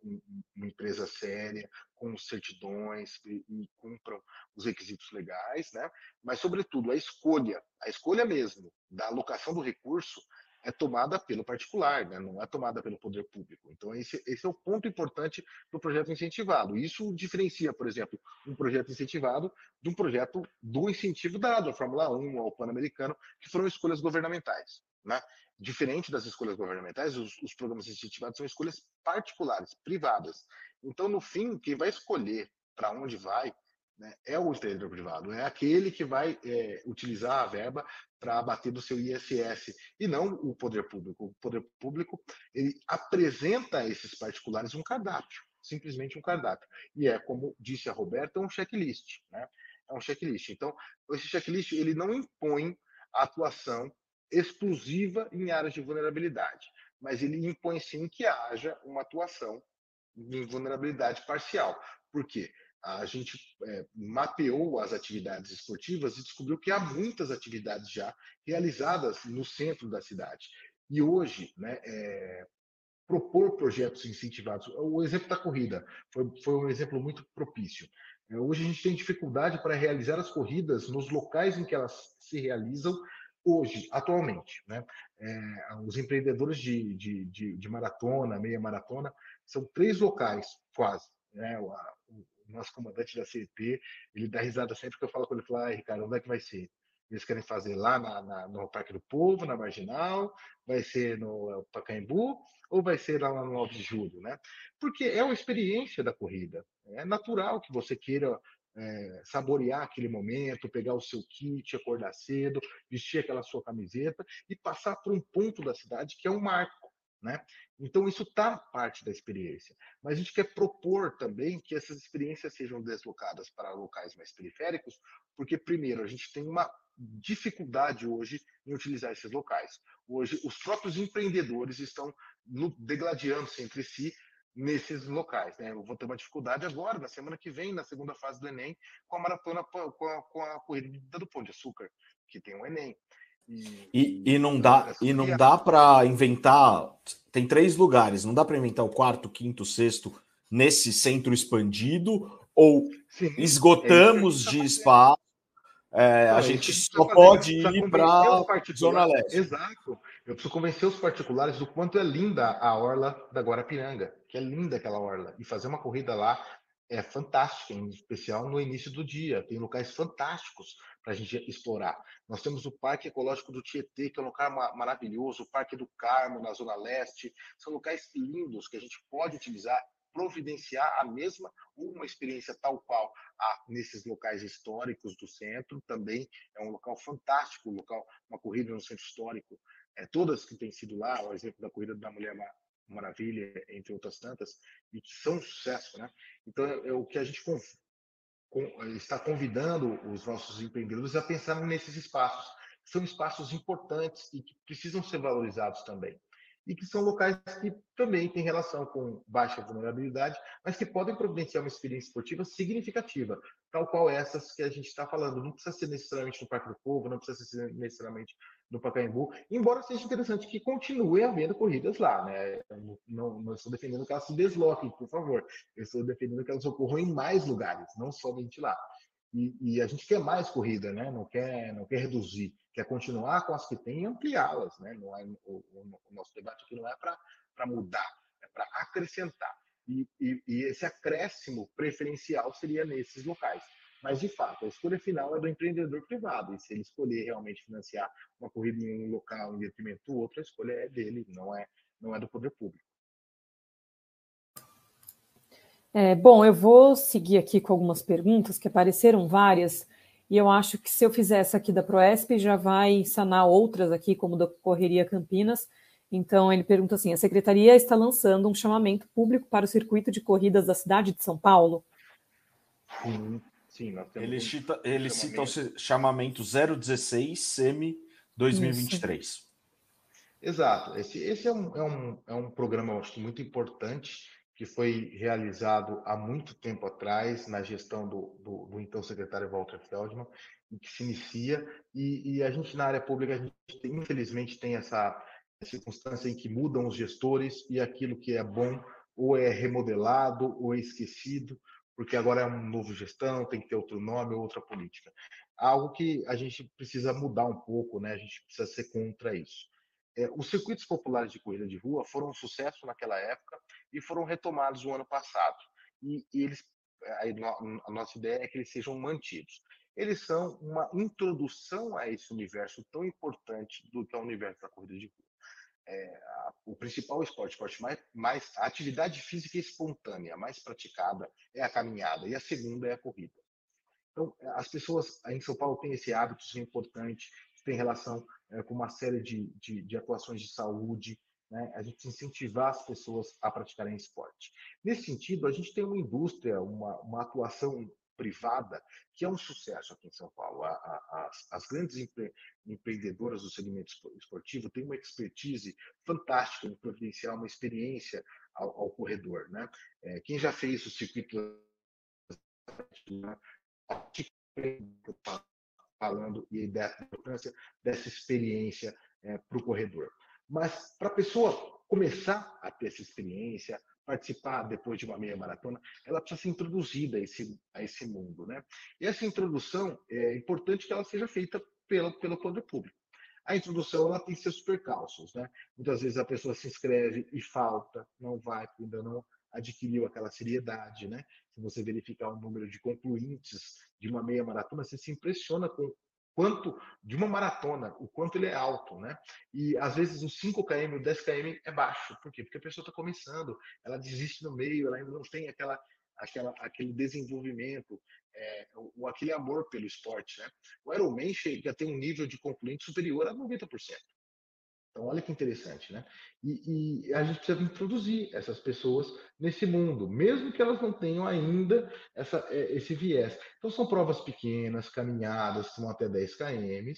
uma empresa séria, com certidões e, cumpram os requisitos legais, né? Mas, sobretudo, a escolha, a escolha mesmo da alocação do recurso, é tomada pelo particular, né? não é tomada pelo poder público. Então, esse, esse, é o ponto importante do projeto incentivado. Isso diferencia, por exemplo, um projeto incentivado de um projeto do incentivo dado à Fórmula 1, ao Pan-Americano, que foram escolhas governamentais. Né? Diferente das escolhas governamentais, os, os programas incentivados são escolhas particulares, privadas. Então, no fim, quem vai escolher para onde vai né, é o empreendedor privado, é aquele que vai é, utilizar a verba para abater do seu ISS e não o poder público. O poder público ele apresenta a esses particulares um cardápio, simplesmente um cardápio. E é, como disse a Roberta, um checklist. Né? É um checklist. Então, esse checklist ele não impõe a atuação exclusiva em áreas de vulnerabilidade, mas ele impõe sim que haja uma atuação em vulnerabilidade parcial. Por quê? A gente é, mapeou as atividades esportivas e descobriu que há muitas atividades já realizadas no centro da cidade. E hoje, né, é, propor projetos incentivados, o exemplo da corrida foi, foi um exemplo muito propício. É, hoje a gente tem dificuldade para realizar as corridas nos locais em que elas se realizam hoje, atualmente. Né? É, os empreendedores de, de, de, de, maratona, meia maratona, são três locais, quase. Né? Nosso comandante da CET, ele dá risada sempre que eu falo com ele, fala, ah, Ricardo, onde é que vai ser? Eles querem fazer lá na, na, no Parque do Povo, na Marginal, vai ser no Pacaembu, ou vai ser lá no 9 de julho, né? Porque é uma experiência da corrida. É natural que você queira é, saborear aquele momento, pegar o seu kit, acordar cedo, vestir aquela sua camiseta e passar por um ponto da cidade que é um marco. Né? Então, isso está parte da experiência. Mas a gente quer propor também que essas experiências sejam deslocadas para locais mais periféricos, porque, primeiro, a gente tem uma dificuldade hoje em utilizar esses locais. Hoje, os próprios empreendedores estão degladiando-se entre si nesses locais. Né? Eu vou ter uma dificuldade agora, na semana que vem, na segunda fase do Enem, com a maratona, com a, com a corrida do Pão de Açúcar, que tem o Enem. E, e, não dá e não dá para inventar. Tem três lugares, não dá para inventar o quarto, quinto, sexto nesse centro expandido ou Sim, esgotamos é de espaço. É, não, a gente só pode ir para Zona Leste. Exato. Eu preciso convencer os particulares do quanto é linda a orla da Guarapiranga, que é linda aquela orla, e fazer uma corrida lá é fantástica, em especial no início do dia. Tem locais fantásticos para a gente explorar. Nós temos o Parque Ecológico do Tietê, que é um lugar maravilhoso, o Parque do Carmo, na Zona Leste. São locais lindos que a gente pode utilizar, providenciar a mesma, uma experiência tal qual há nesses locais históricos do centro. Também é um local fantástico, um local, uma corrida no centro histórico. É, todas que têm sido lá, o exemplo da Corrida da Mulher Maravilha, entre outras tantas, e que são um sucesso. Né? Então, é, é o que a gente está convidando os nossos empreendedores a pensar nesses espaços. São espaços importantes e que precisam ser valorizados também. E que são locais que também têm relação com baixa vulnerabilidade, mas que podem providenciar uma experiência esportiva significativa, tal qual essas que a gente está falando. Não precisa ser necessariamente no Parque do Povo, não precisa ser necessariamente no Pacaembu, embora seja interessante que continue havendo corridas lá, né? Não, não, estou defendendo que elas se desloquem, por favor. Eu estou defendendo que elas ocorram em mais lugares, não somente lá. E, e, a gente quer mais corrida, né? Não quer, não quer reduzir, quer continuar com as que tem e ampliá-las, né? Não é, o, o, nosso debate aqui não é para mudar, é para acrescentar. E, e, e esse acréscimo preferencial seria nesses locais. Mas, de fato, a escolha final é do empreendedor privado. E se ele escolher realmente financiar uma corrida em um local em detrimento do outro, a escolha é dele, não é, não é do poder público. É, bom, eu vou seguir aqui com algumas perguntas, que apareceram várias, e eu acho que se eu fizer essa aqui da Proesp, já vai sanar outras aqui, como da Correria Campinas. Então, ele pergunta assim: a secretaria está lançando um chamamento público para o circuito de corridas da cidade de São Paulo? Sim, sim nós temos ele, um cita, ele cita o chamamento 016 SEMI 2023. Isso. Exato. Esse, esse é, um, é, um, é um programa, acho que muito importante, que foi realizado há muito tempo atrás, na gestão do, do, do então secretário Walter Feldman, e que se inicia. E, e, a gente, na área pública, a gente, infelizmente, tem essa circunstância em que mudam os gestores e aquilo que é bom ou é remodelado ou é esquecido, porque agora é um novo gestão, tem que ter outro nome, outra política. Algo que a gente precisa mudar um pouco, né? A gente precisa ser contra isso. É, os circuitos populares de corrida de rua foram um sucesso naquela época e foram retomados no ano passado. E, e eles, a nossa ideia é que eles sejam mantidos. Eles são uma introdução a esse universo tão importante do que é o universo da corrida de rua. É, a, o principal esporte, esporte mais, mais, a atividade física espontânea mais praticada é a caminhada e a segunda é a corrida. Então, as pessoas em São Paulo têm esse hábito, isso é importante, tem relação é, com uma série de, de, de atuações de saúde, né? a gente incentivar as pessoas a praticarem esporte. Nesse sentido, a gente tem uma indústria, uma, uma atuação privada que é um sucesso aqui em São Paulo. A, a, as, as, grandes empre, empreendedoras do segmento esportivo têm uma expertise fantástica em providenciar uma experiência ao, ao corredor. Né? É, quem já fez o circuito falando e da importância dessa experiência é, para o corredor. Mas para a pessoa começar a ter essa experiência, participar depois de uma meia maratona, ela precisa ser introduzida a esse, a esse mundo. Né? E essa introdução é importante que ela seja feita pelo, pelo poder público. A introdução ela tem seus percalços. Né? Muitas vezes a pessoa se inscreve e falta, não vai, ainda não adquiriu aquela seriedade. Né? Se você verificar o número de concluintes de uma meia maratona, você se impressiona com quanto de uma maratona, o quanto ele é alto, né? E às vezes o 5 km, o 10 km é baixo. Por quê? Porque a pessoa está começando, ela desiste no meio, ela ainda não tem aquela, aquela aquele desenvolvimento, é, ou aquele amor pelo esporte, né? O Ironman chega a ter um nível de concluinte superior a 90%. Então, olha que interessante, né? E, e, a gente precisa introduzir essas pessoas nesse mundo, mesmo que elas não tenham ainda essa, é, esse viés. Então, são provas pequenas, caminhadas, que vão até 10 km,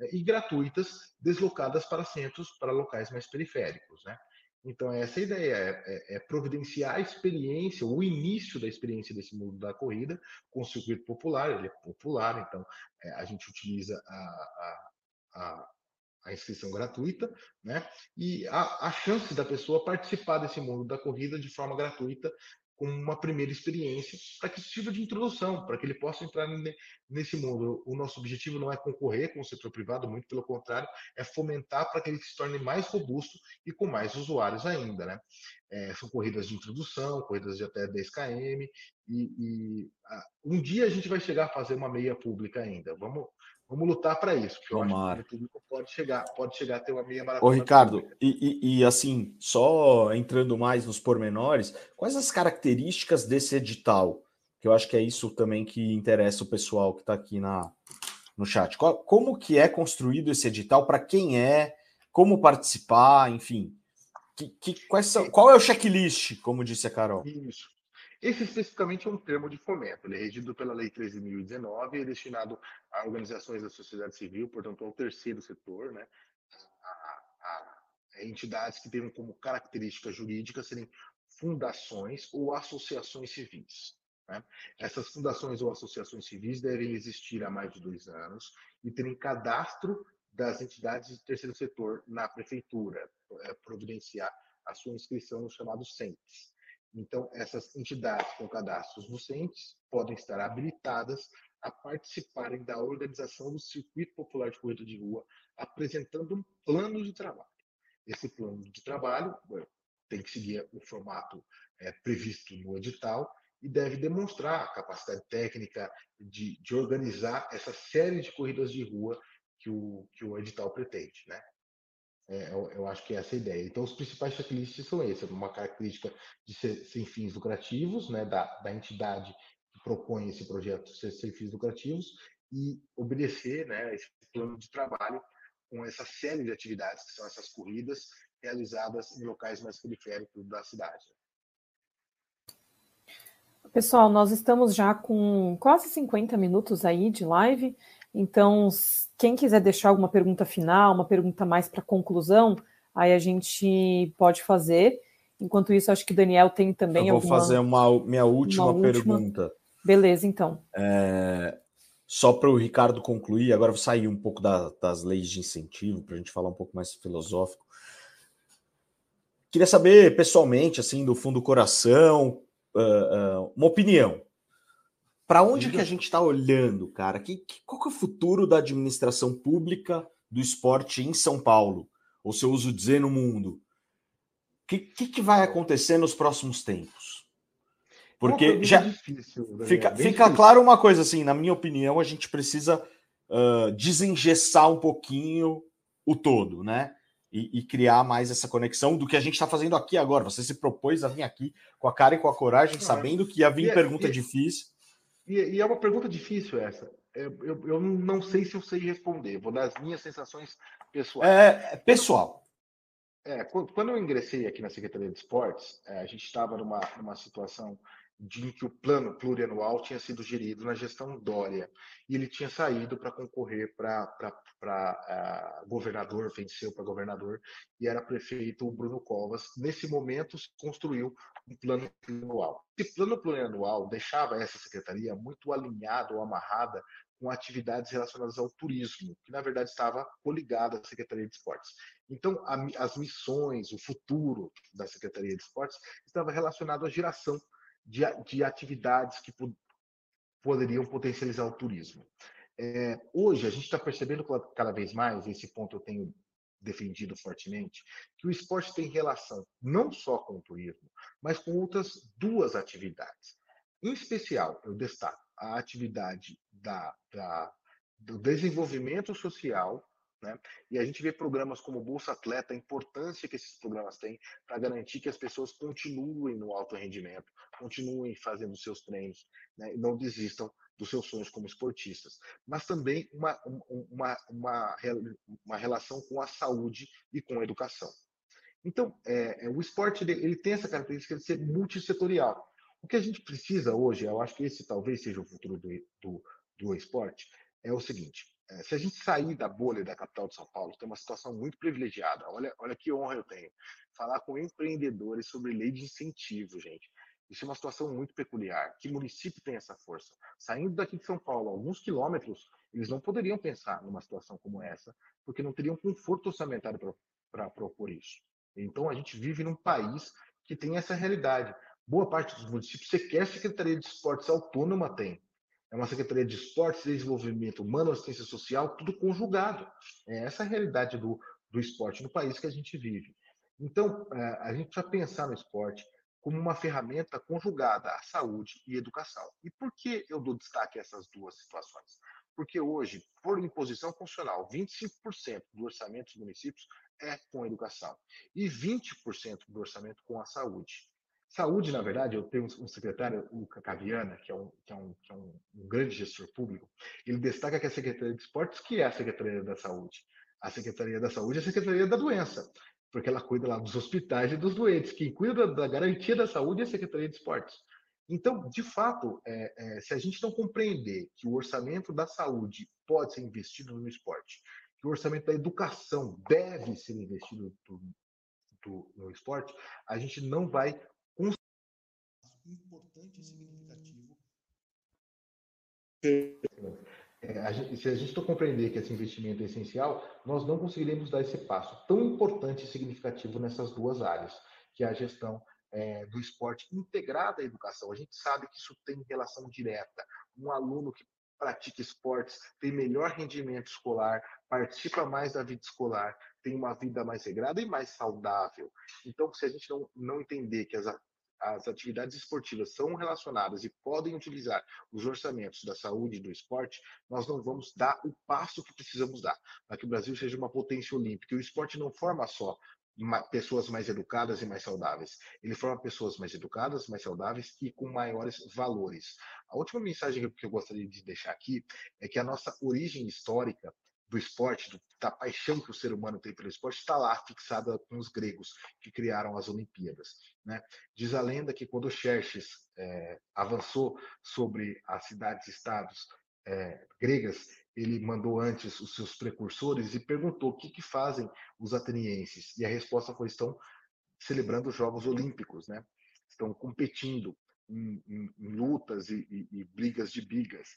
né? e gratuitas, deslocadas para centros, para locais mais periféricos, né? Então, essa é a ideia, é, é, providenciar a experiência, o início da experiência desse mundo da corrida com o circuito popular, ele é popular, então é, a gente utiliza a, a, a a inscrição gratuita, né? E a, a chance da pessoa participar desse mundo da corrida de forma gratuita com uma primeira experiência, para que sirva de introdução, para que ele possa entrar nesse mundo. O nosso objetivo não é concorrer com o setor privado, muito pelo contrário, é fomentar para que ele se torne mais robusto e com mais usuários ainda. Né? É, são corridas de introdução, corridas de até 10 km, e, e um dia a gente vai chegar a fazer uma meia pública ainda. Vamos, Vamos lutar para isso, porque Tomara. eu acho que o público pode chegar, pode chegar a ter uma meia maratona. Ô, Ricardo, e, e, e, assim, só entrando mais nos pormenores, quais as características desse edital? Que eu acho que é isso também que interessa o pessoal que está aqui na, no chat. Qual, como que é construído esse edital? Para quem é? Como participar? Enfim, que, que, quais são, qual é o checklist, como disse a Carol? Isso. Esse especificamente é um termo de fomento, ele é regido pela Lei 13.019 e é destinado a organizações da sociedade civil, portanto, ao terceiro setor, né? a, a, a entidades que tenham como característica jurídica serem fundações ou associações civis. Né? Essas fundações ou associações civis devem existir há mais de dois anos e terem cadastro das entidades do terceiro setor na prefeitura, é, providenciar a sua inscrição no chamado CENTES. Então, essas entidades com cadastros docentes podem estar habilitadas a participarem da organização do Circuito Popular de Corrida de Rua, apresentando um plano de trabalho. Esse plano de trabalho tem que seguir o formato é, previsto no edital e deve demonstrar a capacidade técnica de, de organizar essa série de corridas de rua que o, que o edital pretende. Né? É, eu, eu, acho que é essa a ideia. Então, os principais checklists são esses: uma característica de ser sem fins lucrativos, né, da, da entidade que propõe esse projeto ser sem fins lucrativos, e obedecer né, esse plano de trabalho com essa série de atividades, que são essas corridas realizadas em locais mais periféricos da cidade. Pessoal, nós estamos já com quase 50 minutos aí de live, então quem quiser deixar alguma pergunta final, uma pergunta mais para conclusão, aí a gente pode fazer. Enquanto isso, acho que Daniel tem também Eu vou alguma... fazer uma minha última, uma pergunta. Beleza, então. É, só para o Ricardo concluir, agora vou sair um pouco da, das leis de incentivo, para a gente falar um pouco mais filosófico. Queria saber, pessoalmente, assim, do fundo do coração, uh, uh, uma opinião. Para onde que a gente está olhando, cara? Que, que, qual que é o futuro da administração pública do esporte em São Paulo? Ou se eu uso dizer no mundo? O que, que, que vai acontecer nos próximos tempos? Porque já difícil, fica, fica claro uma coisa assim, na minha opinião, a gente precisa uh, desengessar um pouquinho o todo, né? E, e, criar mais essa conexão do que a gente está fazendo aqui agora. Você se propôs a vir aqui com a cara e com a coragem, sabendo que ia vir é, pergunta difícil. E, e, é uma pergunta difícil essa. Eu, eu, eu, não sei se eu sei responder. Vou dar as minhas sensações pessoais. É, é pessoal. É, quando eu ingressei aqui na Secretaria de Esportes, é, a gente estava numa, numa situação de que o plano plurianual tinha sido gerido na gestão Dória e ele tinha saído para concorrer para uh, governador, venceu para governador e era prefeito o Bruno Covas. Nesse momento se construiu um plano plurianual. Esse plano plurianual deixava essa secretaria muito alinhada ou amarrada com atividades relacionadas ao turismo, que na verdade estava coligada à Secretaria de Esportes. Então, a, as missões, o futuro da Secretaria de Esportes estava relacionado à geração de, de atividades que poderiam potencializar o turismo. É, hoje, a gente está percebendo cada vez mais, esse ponto eu tenho defendido fortemente, que o esporte tem relação não só com o turismo, mas com outras duas atividades. Em especial, eu destaco a atividade da, da do desenvolvimento social né? E a gente vê programas como Bolsa Atleta, a importância que esses programas têm para garantir que as pessoas continuem no alto rendimento, continuem fazendo seus treinos né? e não desistam dos seus sonhos como esportistas. Mas também uma, uma, uma, uma relação com a saúde e com a educação. Então, é, é o esporte ele tem essa característica de ser multissetorial. O que a gente precisa hoje, eu acho que esse talvez seja o futuro do, do, do esporte, é o seguinte: é, se a gente sair da bolha da capital de São Paulo, tem uma situação muito privilegiada. Olha, olha que honra eu tenho. Falar com empreendedores sobre lei de incentivo, gente. Isso é uma situação muito peculiar. Que município tem essa força? Saindo daqui de São Paulo, alguns quilômetros, eles não poderiam pensar numa situação como essa, porque não teriam conforto orçamentário para propor isso. Então, a gente vive num país que tem essa realidade. Boa parte dos municípios sequer Secretaria de Esportes Autônoma tem é uma Secretaria de Esportes, Desenvolvimento Humano, Assistência Social, tudo conjugado. É essa a realidade do, do esporte no país que a gente vive. Então, é, a gente precisa pensar no esporte como uma ferramenta conjugada à saúde e educação. E por que eu dou destaque a essas duas situações? Porque hoje, por imposição funcional, 25% do orçamento dos municípios é com educação e 20% do orçamento com a saúde. Saúde, na verdade, eu tenho um secretário, o Cacaviana, que é, um, que é, um, que é um, um, grande gestor público, ele destaca que a Secretaria de Esportes, que é a Secretaria da Saúde. A Secretaria da Saúde é a Secretaria da Doença, porque ela cuida lá dos hospitais e dos doentes. Quem cuida da, garantia da saúde é a Secretaria de Esportes. Então, de fato, é, é, se a gente não compreender que o orçamento da saúde pode ser investido no esporte, que o orçamento da educação deve ser investido do, do, no esporte, a gente não vai importante e significativo. É, a gente, se a gente não compreender que esse investimento é essencial, nós não conseguiremos dar esse passo tão importante e significativo nessas duas áreas, que é a gestão é, do esporte integrada à educação. A gente sabe que isso tem relação direta. Um aluno que pratica esportes tem melhor rendimento escolar, participa mais da vida escolar, tem uma vida mais regrada e mais saudável. Então, se a gente não, não entender que as, as atividades esportivas são relacionadas e podem utilizar os orçamentos da saúde e do esporte, nós não vamos dar o passo que precisamos dar para que o Brasil seja uma potência olímpica. E o esporte não forma só pessoas mais educadas e mais saudáveis. Ele forma pessoas mais educadas, mais saudáveis e com maiores valores. A última mensagem que eu gostaria de deixar aqui é que a nossa origem histórica do esporte, do, da paixão que o ser humano tem pelo esporte, está lá fixada com os gregos que criaram as Olimpíadas. Né? Diz a lenda que quando Xerxes é, avançou sobre as cidades-estados é, gregas, ele mandou antes os seus precursores e perguntou o que, que fazem os atenienses. E a resposta foi: estão celebrando os Jogos Olímpicos, né? estão competindo em, em, em lutas e, e, e, brigas de bigas.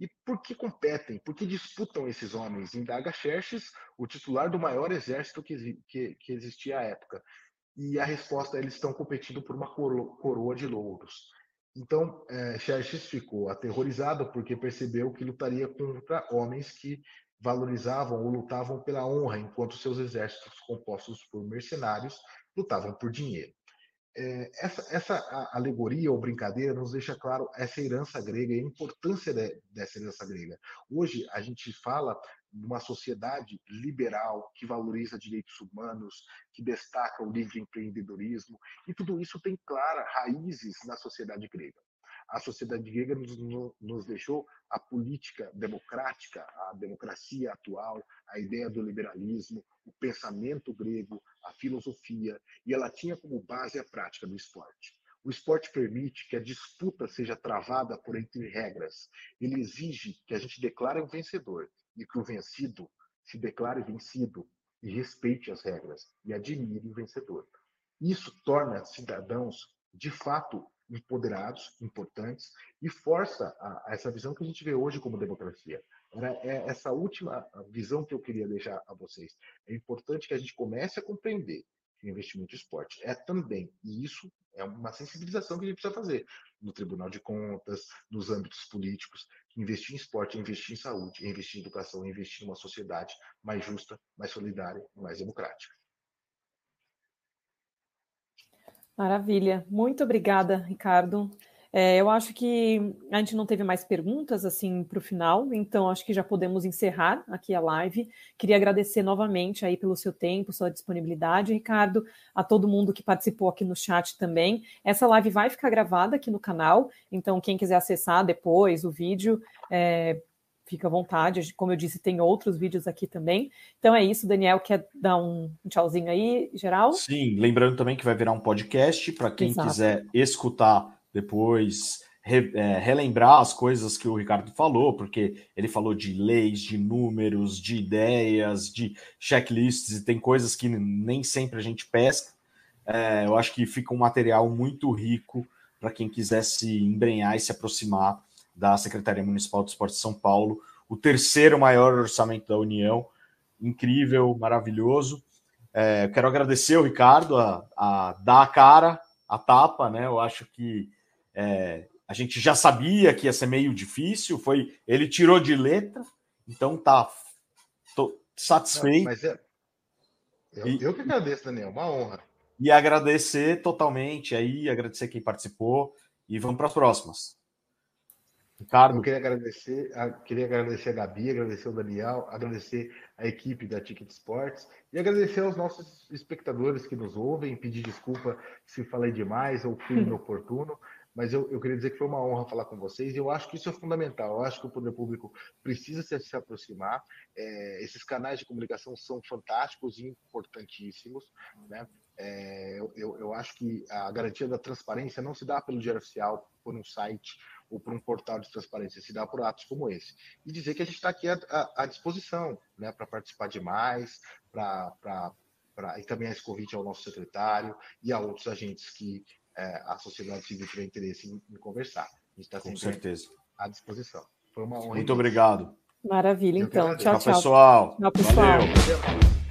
E por que competem? Por que disputam esses homens? Indaga Xerxes, o titular do maior exército que, que, que existia à época. E a resposta é: eles estão competindo por uma coroa de louros. Então, é, Xerxes ficou aterrorizado porque percebeu que lutaria contra homens que valorizavam ou lutavam pela honra, enquanto seus exércitos, compostos por mercenários, lutavam por dinheiro. É, essa, essa alegoria ou brincadeira nos deixa claro essa herança grega e a importância de, dessa herança grega. Hoje, a gente fala numa sociedade liberal que valoriza direitos humanos, que destaca o livre empreendedorismo, e tudo isso tem claras raízes na sociedade grega. A sociedade grega nos, nos deixou a política democrática, a democracia atual, a ideia do liberalismo, o pensamento grego, a filosofia, e ela tinha como base a prática do esporte. O esporte permite que a disputa seja travada por entre regras. Ele exige que a gente declare um vencedor e que o vencido se declare vencido e respeite as regras e admire o vencedor. Isso torna cidadãos, de fato, empoderados, importantes e força a, a essa visão que a gente vê hoje como democracia. Era é essa última visão que eu queria deixar a vocês. É importante que a gente comece a compreender que o investimento em esporte é também, e isso é uma sensibilização que a gente precisa fazer no Tribunal de Contas, nos âmbitos políticos, investir em esporte, investir em saúde, investir em educação, investir em uma sociedade mais justa, mais solidária e mais democrática. Maravilha. Muito obrigada, Ricardo. É, eu acho que a gente não teve mais perguntas assim para o final, então acho que já podemos encerrar aqui a live. Queria agradecer novamente aí pelo seu tempo, sua disponibilidade, Ricardo, a todo mundo que participou aqui no chat também. Essa live vai ficar gravada aqui no canal, então quem quiser acessar depois o vídeo, é, fica à vontade. Como eu disse, tem outros vídeos aqui também. Então é isso, Daniel, quer dar um tchauzinho aí, geral? Sim, lembrando também que vai virar um podcast para quem Exato. quiser escutar depois re, é, relembrar as coisas que o Ricardo falou, porque ele falou de leis, de números, de ideias, de checklists, e tem coisas que nem sempre a gente pesca. É, eu acho que fica um material muito rico para quem quiser se embrenhar e se aproximar da Secretaria Municipal de Esporte de São Paulo, o terceiro maior orçamento da União, incrível, maravilhoso. É, quero agradecer o Ricardo a, a dar a cara, a tapa, né? Eu acho que é, a gente já sabia que ia ser meio difícil, foi ele tirou de letra, então tá tô satisfeito. Não, mas é, eu, e, eu que agradeço, Daniel, uma honra. E agradecer totalmente aí, agradecer quem participou e vamos para as próximas. Ricardo. Eu queria agradecer, queria agradecer a Gabi, agradecer o Daniel, agradecer a equipe da Ticket Sports e agradecer aos nossos espectadores que nos ouvem, pedir desculpa se falei demais ou fui inoportuno mas eu, eu queria dizer que foi uma honra falar com vocês e eu acho que isso é fundamental. Eu acho que o poder público precisa se, se aproximar. É, esses canais de comunicação são fantásticos e importantíssimos. Né? É, eu, eu acho que a garantia da transparência não se dá pelo diário oficial, por um site ou por um portal de transparência, se dá por atos como esse. E dizer que a gente está aqui à, à, disposição né, para participar de mais, para e também esse convite ao nosso secretário e a outros agentes que é, a sociedade civil tiver interesse em, em conversar. A gente está sempre certeza. à disposição. Foi uma honra. Muito obrigado. Maravilha, então. Tchau, tchau. Tchau, pessoal. Tchau, pessoal. Valeu.